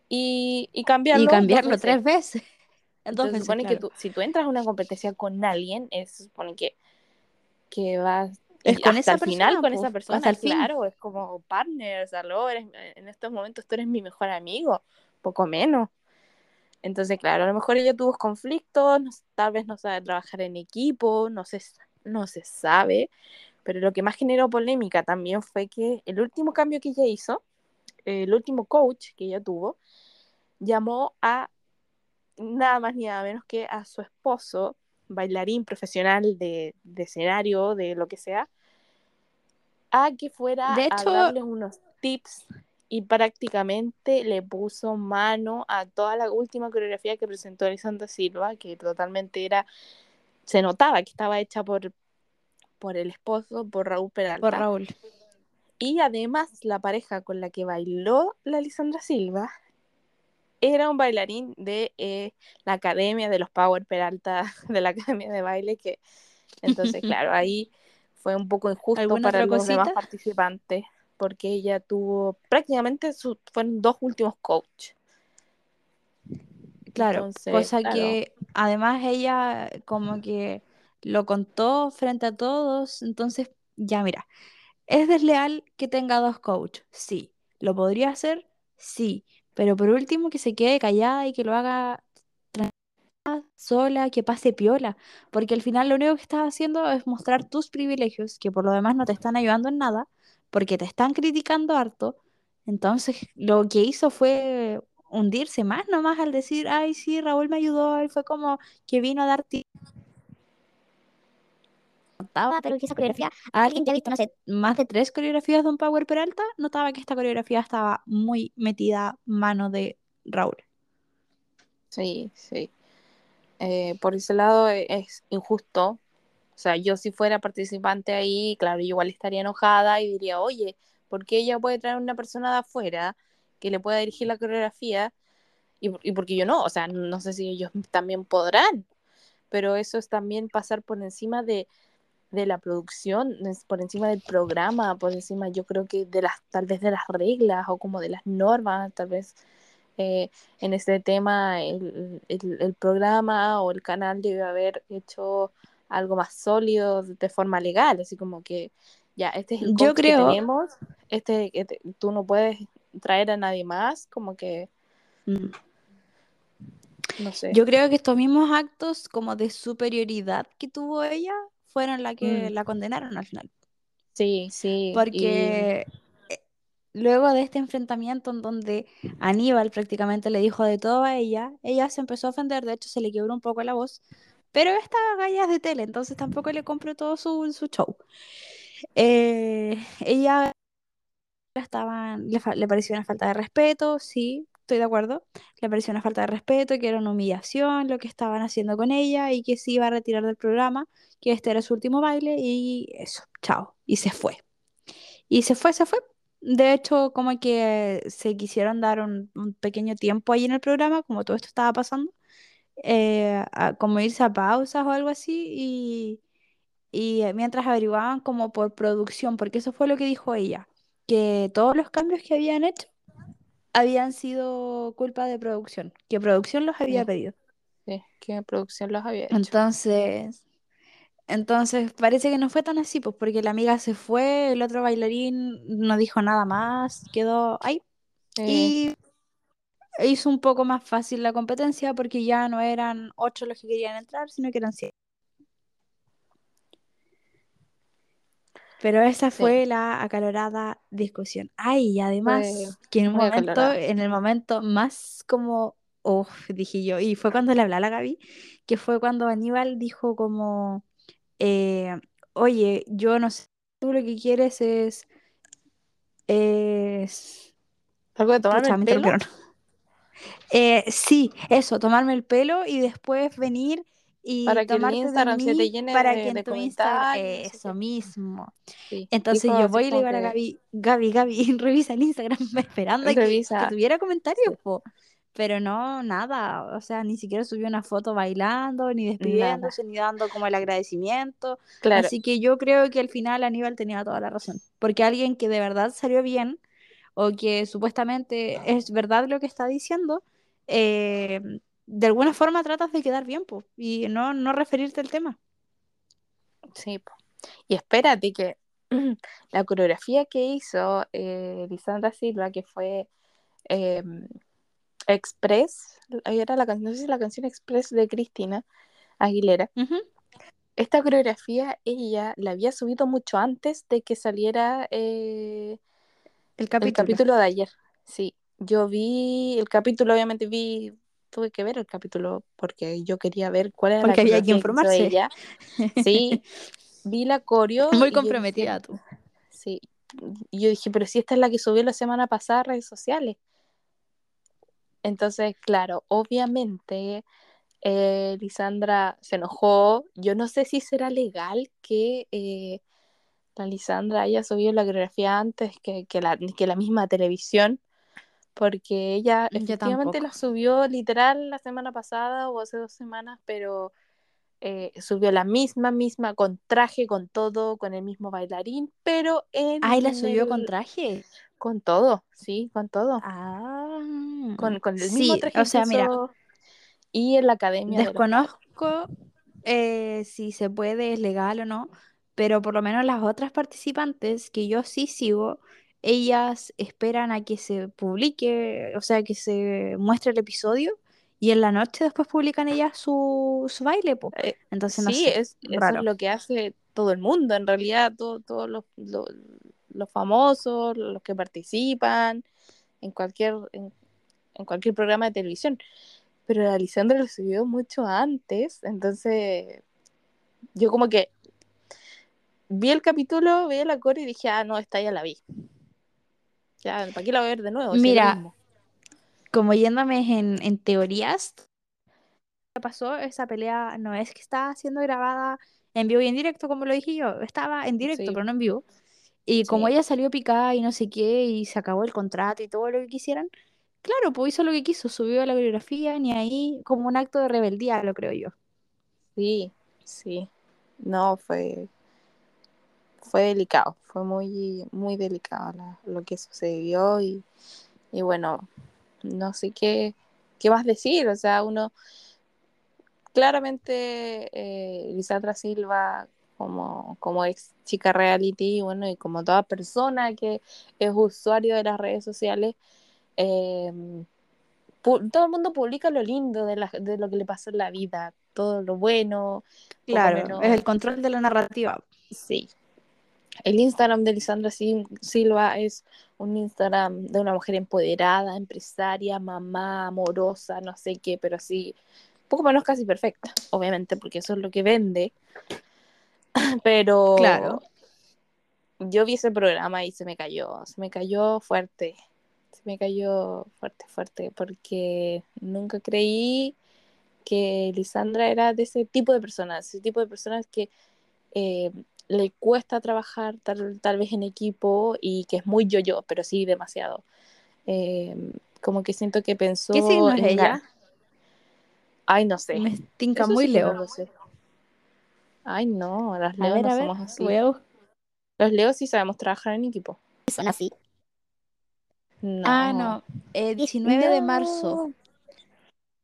y, y Y cambiarlo dos cambiarlo veces. tres veces. Entonces veces, supone que claro. tú, si tú entras a una competencia con alguien, se supone que, que vas Es y con hasta esa el final persona, con pues, esa hasta persona, fin. claro, es como partner, o sea, luego eres- en estos momentos tú eres mi mejor amigo, poco menos. Entonces, claro, a lo mejor ella tuvo conflictos, no- tal vez no sabe trabajar en equipo, no se, no se sabe, pero lo que más generó polémica también fue que el último cambio que ella hizo, el último coach que ella tuvo, llamó a nada más ni nada menos que a su esposo, bailarín profesional de, de escenario, de lo que sea, a que fuera De a hecho, darle unos tips y prácticamente le puso mano a toda la última coreografía que presentó Elisandra Silva, que totalmente era, se notaba que estaba hecha por, por el esposo, por Raúl por Peralta. Raúl. Y además la pareja con la que bailó la Elisandra Silva era un bailarín de eh, la academia de los Power Peralta, de la academia de baile, que entonces, claro, ahí fue un poco injusto ¿Alguna para los demás cosita? participantes, porque ella tuvo prácticamente sus fueron dos últimos coach. Claro, Entonces, cosa claro, que además ella como que lo contó frente a todos, entonces ya mira, ¿es desleal que tenga dos coaches? Sí. ¿Lo podría hacer? Sí. Pero por último que se quede callada y que lo haga sola, que pase piola, porque al final lo único que estás haciendo es mostrar tus privilegios, que por lo demás no te están ayudando en nada, porque te están criticando harto. Entonces, lo que hizo fue hundirse más nomás al decir, ay, sí, Raúl me ayudó, y fue como que vino a dar ti- Notaba, pero esa coreografía, alguien que ha visto, no sé, más de tres coreografías de un Power Peralta, notaba que esta coreografía estaba muy metida mano de Raúl. sí, sí. Eh, por ese lado e- es injusto. O sea, yo si fuera participante ahí, claro, yo igual estaría enojada y diría, oye, ¿por qué ella puede traer una persona de afuera que le pueda dirigir la coreografía? Y, y porque yo no, o sea, no sé si ellos también podrán, pero eso es también pasar por encima de, de la producción, por encima del programa, por encima yo creo que de las, tal vez de las reglas o como de las normas, tal vez eh, en este tema el, el, el programa o el canal debe haber hecho algo más sólido de forma legal, así como que ya, este es el Yo que tenemos, este, este, tú no puedes traer a nadie más, como que, mm, no sé. Yo creo que estos mismos actos como de superioridad que tuvo ella fueron la que Mm, la condenaron al final. sí, sí, Porque eh, luego de este enfrentamiento en donde Aníbal prácticamente le dijo de todo a ella, ella se empezó a ofender, de hecho se le quebró un poco la voz, pero esta galla es de tele, entonces tampoco le compró todo su, su show. Eh, ella estaban, le, le pareció una falta de respeto, sí, estoy de acuerdo. Le pareció una falta de respeto, que era una humillación lo que estaban haciendo con ella y que se iba a retirar del programa, que este era su último baile y eso, chao. Y se fue. Y se fue, se fue. De hecho, como que se quisieron dar un, un pequeño tiempo ahí en el programa, como todo esto estaba pasando, eh, a- como irse a pausas o algo así, y, y mientras averiguaban como por producción, porque eso fue lo que dijo ella, que todos los cambios que habían hecho habían sido culpa de producción, que producción los había sí, pedido. sí, que producción los había hecho. Entonces, entonces parece que no fue tan así, pues porque la amiga se fue, el otro bailarín no dijo nada más, quedó ahí Sí, y hizo un poco más fácil la competencia porque ya no eran ocho los que querían entrar, sino que eran siete. Pero esa sí, fue la acalorada discusión. Ay, y fue además que en un momento, en el momento más como, oh, dije yo, y fue cuando le hablé a la Gaby, que fue cuando Aníbal dijo como, eh, oye, yo no sé, tú lo que quieres es, es, ¿Algo de tomarme pucha, el pelo? Eh, sí, eso, tomarme el pelo y después venir y Para que el Instagram se te mí llene para que de, en de tu Instagram, sé eso mismo. Sí, Entonces dijo yo voy y le digo a la que Gaby, Gaby, Gaby, revisa el Instagram esperando que, que tuviera comentarios, po. Pero no, nada, o sea, ni siquiera subió una foto bailando, ni nada. despidiéndose, ni dando como el agradecimiento. Claro, Así que yo creo que al final Aníbal tenía toda la razón, porque alguien que de verdad salió bien, o que supuestamente es verdad lo que está diciendo, eh, de alguna forma tratas de quedar bien, pues, y no, no referirte al tema. Sí, po. y espérate que la coreografía que hizo eh, Lisandra Silva, que fue eh, Express, era la canción, no sé si la canción Express de Cristina Aguilera. Esta coreografía ella la había subido mucho antes de que saliera eh, El el capítulo. capítulo de ayer. Sí, yo vi el capítulo, obviamente vi, tuve que ver el capítulo porque yo quería ver cuál era la había que informarse. ella. Sí, vi la coreo Muy dije, comprometida tú. sí, yo dije, pero si esta es la que subió la semana pasada a redes sociales. Entonces, claro, obviamente eh, Lisandra se enojó. Yo no sé si será legal que eh, la Lisandra haya subido la coreografía antes que, que la, que la misma televisión, porque ella Yo efectivamente la subió literal la semana pasada o hace dos semanas, pero eh, subió la misma, misma, con traje, con todo, con el mismo bailarín, pero Ay, la en subió con traje. con todo, sí, con todo. Ah, Con, con el mismo sí, o traje que sea, mira, y en la Academia de los Fados. desconozco eh, si se puede, es legal o no, pero por lo menos las otras participantes que yo sí sigo, ellas esperan a que se publique, o sea, que se muestre el episodio y en la noche después publican ellas su, su baile, po. Eh, Entonces no sí, sé, es, eso es lo que hace todo el mundo, en realidad, todos todo los, los, los famosos, los que participan en cualquier, en, en cualquier programa de televisión. Pero a Lisandra lo subió mucho antes, entonces yo como que vi el capítulo, vi la core y dije, ah, no, esta ya la vi. Ya, ¿para qué la voy a ver de nuevo? Mira, como yéndome en, en teorías, ¿qué pasó? Esa pelea no es que está siendo grabada en vivo y en directo, como lo dije yo, estaba en directo, Sí, pero no en vivo. Y como sí, ella salió picada y no sé qué, y se acabó el contrato y todo lo que quisieran, claro, pues hizo lo que quiso, subió la coreografía, ni ahí, como un acto de rebeldía, lo creo yo. sí, sí. No, fue, fue delicado, fue muy, muy delicado la- lo que sucedió y, y bueno, no sé qué, qué más decir, o sea, uno, claramente eh, Lisandra Silva como, como ex chica reality, bueno, y como toda persona que es usuario de las redes sociales, eh, pu- todo el mundo publica lo lindo de, la- de lo que le pasó en la vida, todo lo bueno, Claro, es menos, el control de la narrativa. sí, El Instagram de Lisandra Sil- Silva es un Instagram de una mujer empoderada, empresaria, mamá, amorosa, no sé qué, pero así, poco menos casi perfecta, obviamente, porque eso es lo que vende. Pero Claro. yo vi ese programa y se me cayó, se me cayó fuerte, se me cayó fuerte, fuerte, porque nunca creí que Lisandra era de ese tipo de personas, ese tipo de personas que eh, le cuesta trabajar tal, tal vez en equipo y que es muy yo-yo, pero sí demasiado. Eh, como que siento que ¿Qué pensó signo es ella? Ay, no sé. Me tinca Eso muy sí no Leo. sé. Ay, no, las A Leo ver, no ver, somos así. Los Leo sí sabemos trabajar en equipo. Son así. Ah, No. no, eh, 19 de marzo. No.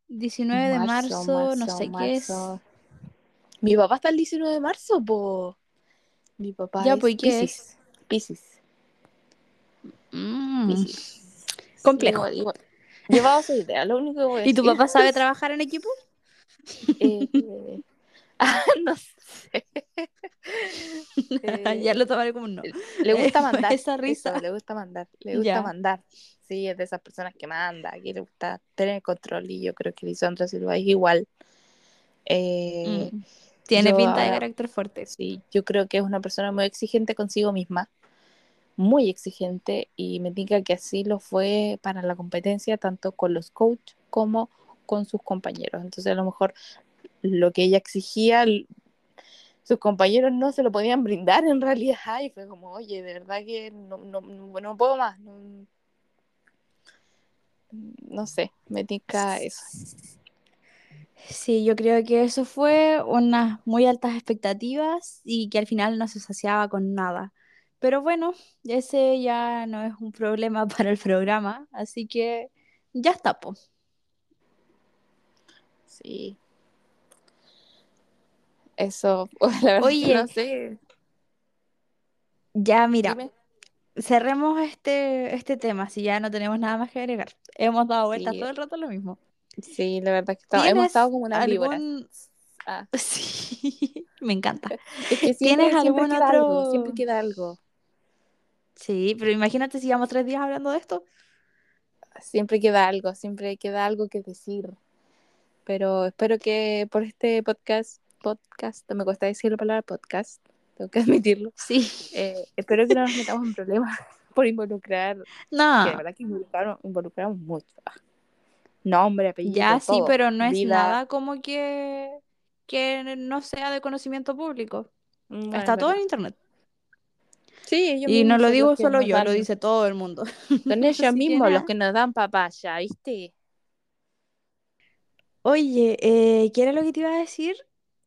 19 de Marzo, marzo, no marzo, sé qué es. Mi papá está el 19 de marzo, po. Mi papá Ya, es pues, ¿y ¿qué es? Piscis. Piscis. Mm, complejo. igual, igual. Llevaba su idea, lo único que voy a ¿Y tu decir. papá sabe trabajar en equipo? Eh, ah, no sé. Eh, ya lo tomaré como un no. le gusta Eh, mandar. esa Eso, risa. le gusta mandar. Le gusta Ya. mandar. Sí, es de esas personas que manda, que le gusta tener control. Y yo creo que Lisandra Silva es igual. Eh, Mm. Tiene yo pinta de carácter fuerte. sí, yo creo que es una persona muy exigente consigo misma. Muy exigente. Y me diga que así lo fue para la competencia, tanto con los coaches como con sus compañeros. Entonces, a lo mejor lo que ella exigía, sus compañeros no se lo podían brindar en realidad. Y fue como, oye, de verdad que no, no, no, no puedo más. No, no sé, me tinca eso. Sí, yo creo que eso fue unas muy altas expectativas y que al final no se saciaba con nada. Pero bueno, ese ya no es un problema para el programa, así que ya está, po. Sí. Eso, la verdad Oye, no sé. ya mira, Dime. cerremos este, este tema, si ya no tenemos nada más que agregar. Hemos dado vueltas Sí, todo el rato lo mismo. Sí, la verdad es que estamos- hemos estado ¿Tienes como algún... Ah, Sí, me encanta. es que ¿Tienes siempre, siempre algún queda algo, siempre queda algo. Sí, pero imagínate si llevamos tres días hablando de esto. Siempre queda algo, siempre queda algo que decir. Pero espero que por este podcast, podcast, no me cuesta decir la palabra podcast, tengo que admitirlo. Sí. eh, espero que no nos metamos en problemas por involucrar, que de No, verdad que involucramos, involucramos mucho. Nombre, apellido, ya sí, pero no es Vida. nada como que, que no sea de conocimiento público. Mm, Está es todo en internet. Sí, Y no lo digo solo yo, lo dice todo el mundo. Son ellos mismos los que nos dan papaya, ¿viste? Oye, eh, ¿qué era lo que te iba a decir?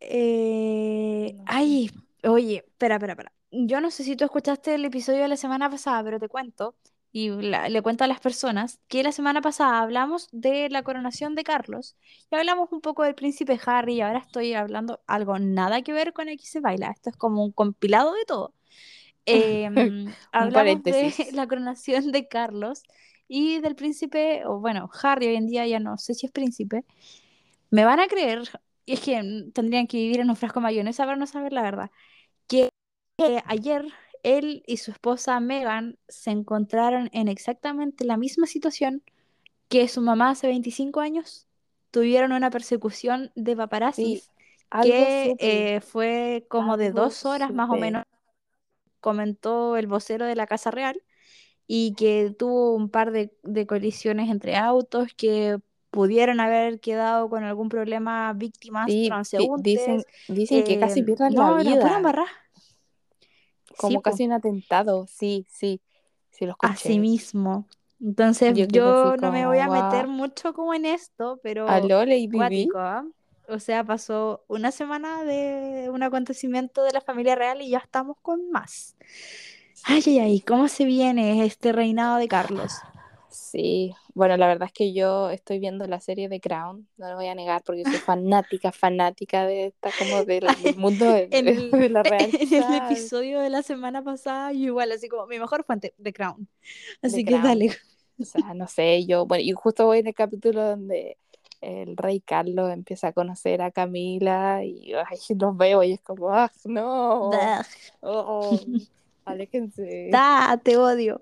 Eh. Ay, oye, espera, espera, espera. Yo no sé si tú escuchaste el episodio de la semana pasada, pero te cuento, y la- le cuento a las personas, que la semana pasada hablamos de la coronación de Carlos, y hablamos un poco del príncipe Harry, y ahora estoy hablando algo nada que ver con X se baila, esto es como un compilado de todo. Em, hablamos de paréntesis. la coronación de Carlos y del príncipe, o bueno, Harry hoy en día ya no sé si es príncipe. Me van a creer, y es que tendrían que vivir en un frasco de mayonesa para no saber la verdad, que eh, ayer él y su esposa Megan se encontraron en exactamente la misma situación que su mamá hace 25 años. Tuvieron una persecución de paparazzis algo que eh, fue como de dos horas más o menos, comentó el vocero de la Casa Real, y que tuvo un par de, de colisiones entre autos que pudieron haber quedado con algún problema víctimas Sí, pi- dicen, transeúntes. dicen que casi eh, pierden la no, pura vida, Sí, como po, casi un atentado. Sí, sí, sí lo así escuché. mismo. Entonces Yo así no me voy a meter mucho como en esto, pero ¿Aló, Lady ¿ah? O sea, pasó una semana de un acontecimiento de la familia real y ya estamos con más. Ay, ay, ay, ¿cómo se viene este reinado de Carlos? Sí, bueno, la verdad es que yo estoy viendo la serie de Crown, no lo voy a negar porque soy fanática, fanática de esta, como del, mundo de, En de- el, de la en el episodio de la semana pasada, yo igual, así como mi mejor fuente, The Crown. de Así que Crown. dale. O sea, no sé, yo, bueno, y justo voy en el capítulo donde el rey Carlos empieza a conocer a Camila y ay, los veo y es como, ah, no, oh, aléjense. da, te odio.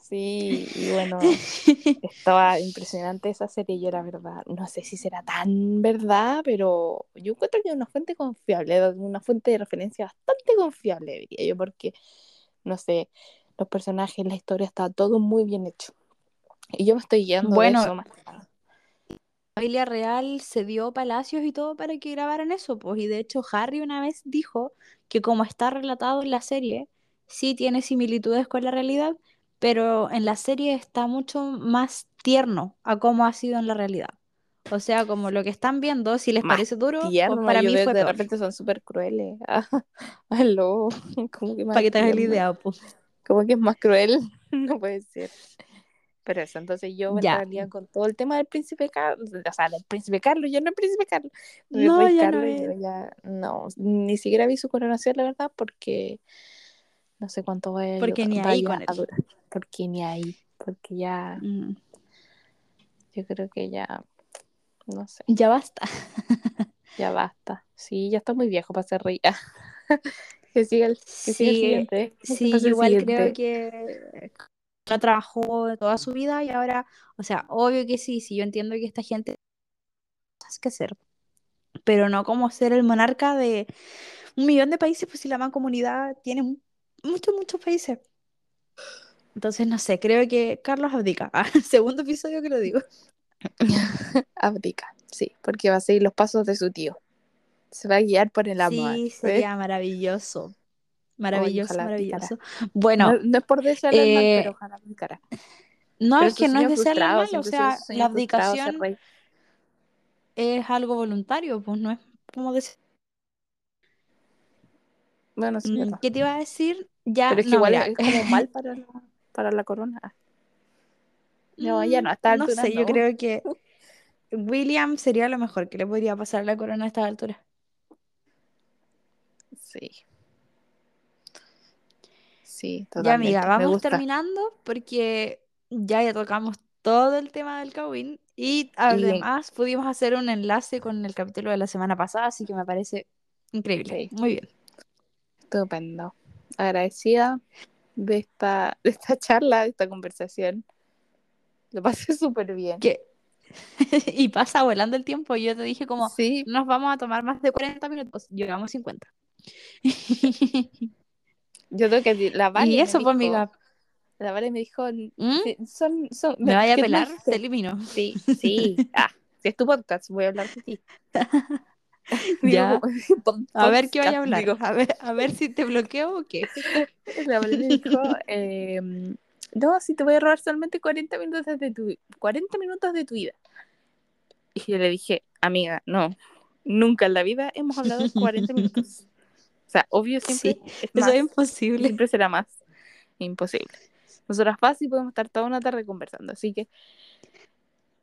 Sí, y bueno, estaba impresionante esa serie, yo la verdad, no sé si será tan verdad, pero yo encuentro que es una fuente confiable, una fuente de referencia bastante confiable, diría yo, porque, no sé, los personajes, la historia, está todo muy bien hecho. Y yo me estoy guiando de Bueno, eso más la familia real se dio palacios y todo para que grabaran eso, pues. Y de hecho, Harry una vez dijo que como está relatado en la serie, sí tiene similitudes con la realidad, pero en la serie está mucho más tierno a cómo ha sido en la realidad. O sea, como lo que están viendo, si les Más parece duro, pues tierno, para yo mí fue de peor. repente son súper crueles. Aló, como que más Para que te hagas la idea, pues. como que es más cruel, no puede ser. Pero eso, entonces yo Ya. entraría con todo el tema del príncipe Carlos, o sea, del príncipe Carlos, yo no el príncipe Carlos, No, ya no Carlos, yo es. ya no, ni siquiera vi su coronación, la verdad, porque no sé cuánto vaya, yo- Porque ni ahí con a él. durar, porque ni ahí, porque ya, Mm, yo creo que ya, no sé, Ya basta. ya basta, sí, ya está muy viejo para ser rey, que siga el, que siga el Sí, siguiente, sí, el igual creo que ya trabajó toda su vida y ahora, o sea, obvio que sí, sí, yo entiendo que esta gente cosas que hacer, pero no como ser el monarca de un millón de países, pues si la mancomunidad tiene mu- muchos, muchos países. Entonces, no sé, creo que Carlos abdica. Ah, segundo episodio que lo digo. Abdica, sí, porque va a seguir los pasos de su tío. Se va a guiar por el amor. Sí, ¿ves? sería maravilloso. Oye, Maravilloso, abdicara. maravilloso. No, Bueno, no es por desearle el mal, pero eh, ojalá abdicara. no Pero es que no es desearle mal, o sea, la abdicación es algo voluntario, pues no es como decir. Bueno, sí, Mm. ¿Qué te iba a decir? Ya, Pero es que no, igual mira. es como mal para la, para la corona. No, ya no, a esta Mm, No altura sé, yo creo que William sería lo mejor que le podría pasar a la corona a esta altura. Sí. Sí, Ya, totalmente. amiga, Me vamos terminando porque ya, ya tocamos todo el tema del Kawin y Y- además pudimos hacer un enlace con el capítulo de la semana pasada, así que me parece increíble. Sí. Muy bien. Estupendo. Agradecida de esta, de esta charla, de esta conversación. Lo pasé súper bien. Que... y pasa volando el tiempo. Yo te dije como, Sí, nos vamos a tomar más de 40 minutos. Llevamos 50. yo creo que la Vale y eso, pues, amiga. La Vale me dijo, ¿Mm? son, son, Me vaya a ¿qué pelar, te elimino. Sí, sí. Ah, si es tu podcast, voy a hablar de ti. Ya. Digo, A ver qué vaya a hablar. digo. A ver, a ver si te bloqueo o qué. La dijo, eh, no, si te voy a robar solamente 40 minutos de tu, 40 minutos de tu vida. Y yo le dije, amiga, no, nunca en la vida hemos hablado 40 minutos. O sea, obvio siempre Sí, es Eso más, es imposible. siempre será más. Imposible. Nosotras fácil podemos estar toda una tarde conversando, así que...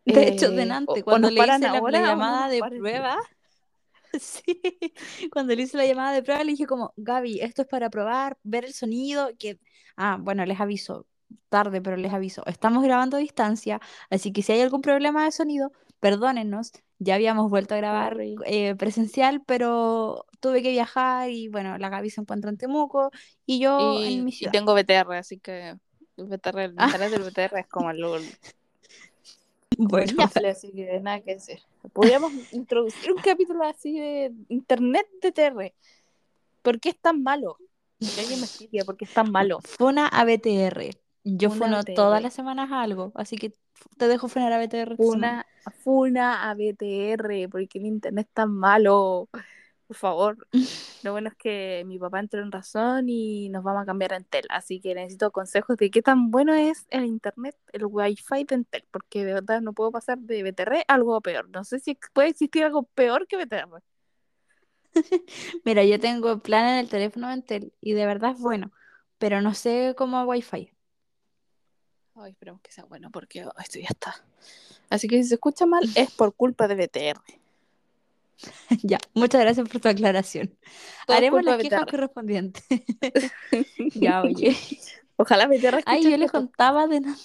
De hecho, eh, delante, o- o cuando le hice la, ahora llamada de prueba, sí, cuando le hice la llamada de prueba le dije como, Gaby, esto es para probar, ver el sonido, que, ah, bueno, les aviso, tarde, pero les aviso, estamos grabando a distancia, así que si hay algún problema de sonido, perdónennos, ya habíamos vuelto a grabar eh, presencial, pero tuve que viajar y bueno, la Gaby se encuentra en Temuco y yo Y, en mi y ciudad. tengo BTR, así que el BTR, el Ah. del BTR es como el, Bueno, así que nada que decir. Podríamos introducir un capítulo así de internet de TR. ¿Por qué es tan malo? Que alguien me explique por qué es tan malo. Funa a BTR. Yo Funa funo BTR. todas las semanas a algo, así que te dejo frenar a BTR. Funa, funa a BTR, porque el internet es tan malo. Por favor. Lo bueno es que mi papá entró en razón y nos vamos a cambiar a Entel. Así que necesito consejos de qué tan bueno es el internet, el wifi de Entel. Porque de verdad no puedo pasar de BTR a algo peor. No sé si puede existir algo peor que BTR. Mira, yo tengo plan en el teléfono de Entel y de verdad es bueno, pero no sé cómo Wi-Fi. Ay, esperemos que sea bueno porque oh, esto ya está. Así que si se escucha mal es por culpa de BTR. Ya, muchas gracias por tu aclaración. Todo Haremos las quejas correspondientes. Ya, oye. Ojalá BTR escuche Ay, yo les contaba delante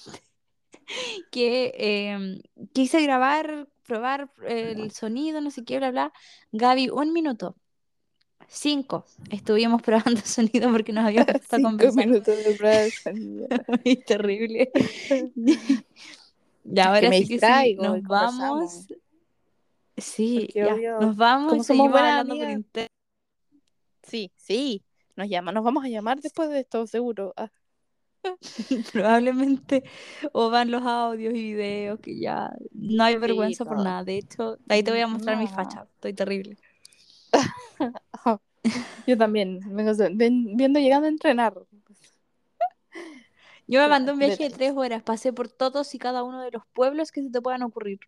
que em, quise grabar, probar el sonido, no sé qué, bla, bla. Gaby, un minuto. Cinco. Estuvimos probando sonido porque nos habíamos puesto a conversar. minutos de prueba de sonido. Muy terrible. Ya, Es ahora que me sí que sí, nos y vamos. Sí, ya, obvio, nos vamos seguimos hablando por internet. Sí, sí. Nos llama, nos vamos a llamar después de esto, seguro. Ah, Probablemente o van los audios y videos que ya no hay Sí, vergüenza por nada. De hecho, ahí te voy a mostrar mi No. facha. Estoy terrible. Yo también, viendo llegando a entrenar. Yo me mandé un viaje de tres horas. Pasé por todos y cada uno de los pueblos que se te puedan ocurrir.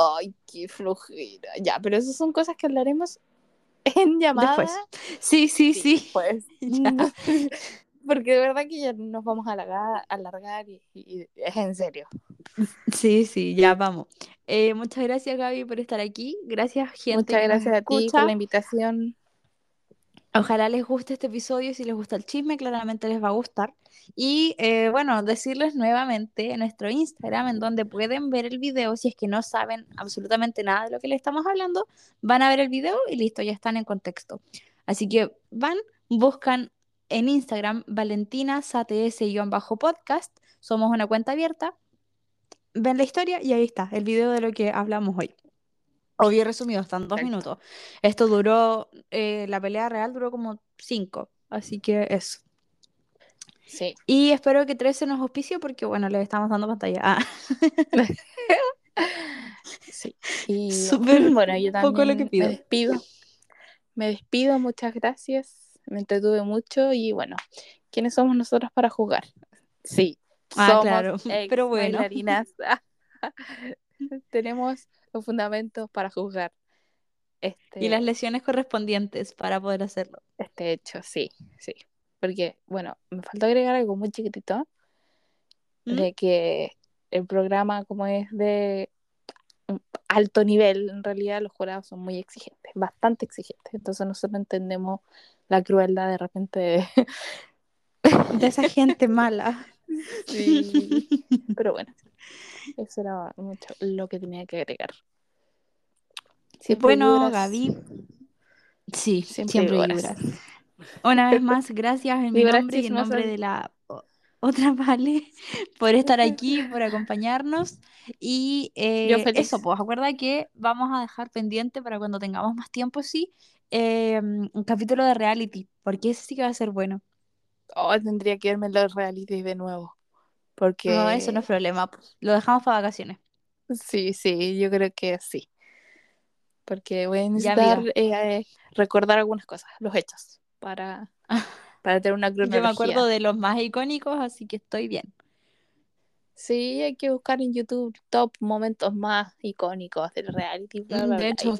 Ay, qué flojera. Ya, pero esas son cosas que hablaremos en llamada. Después. Sí, sí, sí. Después. Ya. Porque de verdad que ya nos vamos a alargar, alargar y, y es en serio. Sí, sí, ya vamos. Eh, muchas gracias, Gaby, por estar aquí. Gracias, gente Muchas gracias a ti por la invitación. Ojalá les guste este episodio. Si les gusta el chisme, claramente les va a gustar. Y eh, bueno, decirles nuevamente en nuestro Instagram, en donde pueden ver el video. Si es que no saben absolutamente nada de lo que les estamos hablando, van a ver el video y listo, ya están en contexto. Así que van, buscan en Instagram Valentina podcast Somos una cuenta abierta. Ven la historia y ahí está, el video de lo que hablamos hoy. Obvio resumido, están dos minutos. Esto duró, eh, la pelea real duró como cinco, así que eso. Sí. Y espero que 13 nos auspicie porque, bueno, les estamos dando pantalla. Ah, Sí. Y Súper bueno, yo también poco lo que pido. me despido. Me despido, muchas gracias. Me entretuve mucho y bueno, ¿quiénes somos nosotros para jugar? Sí, Ah, somos claro, pero bueno. bailarinas. Tenemos los fundamentos para juzgar este, y las lesiones correspondientes para poder hacerlo. este hecho, sí, sí. Porque, bueno, me faltó agregar algo muy chiquitito, ¿Mm? de que el programa como es de alto nivel. En realidad los jurados son muy exigentes, bastante exigentes. Entonces nosotros entendemos la crueldad de repente de, de esa gente mala. Sí, pero bueno, eso era mucho lo que tenía que agregar. Siempre bueno, Gaby. Sí, siempre, siempre Una vez más, gracias en mi nombre y en nombre de la otra Vale por estar aquí, por acompañarnos. Y eh, eso, pues acuerda que vamos a dejar pendiente para cuando tengamos más tiempo, sí, em, un capítulo de reality, porque ese sí que va a ser bueno. Oh, tendría que verme los reality de nuevo. Porque... No, eso no es problema. Pues, lo dejamos para vacaciones. Sí, sí, yo creo que sí. Porque voy a necesitar eh, recordar algunas cosas, los hechos, para, para tener una cronología. Yo me acuerdo de los más icónicos, así que estoy bien. Sí, hay que buscar en YouTube top momentos más icónicos del reality. de hecho,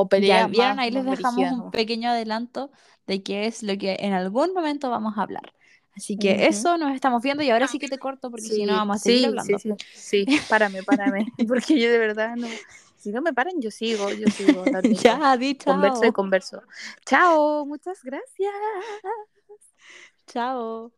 o peleas. vieron, ahí les dejamos un pequeño adelanto de qué es lo que en algún momento vamos a hablar. Así que eso nos estamos viendo y ahora sí que te corto porque si no vamos a seguir hablando. Sí, sí, sí, párame, párame, porque yo de verdad no, si no me paran yo sigo, yo sigo. ya, di chao. Converso y converso. Chao, muchas gracias. Chao.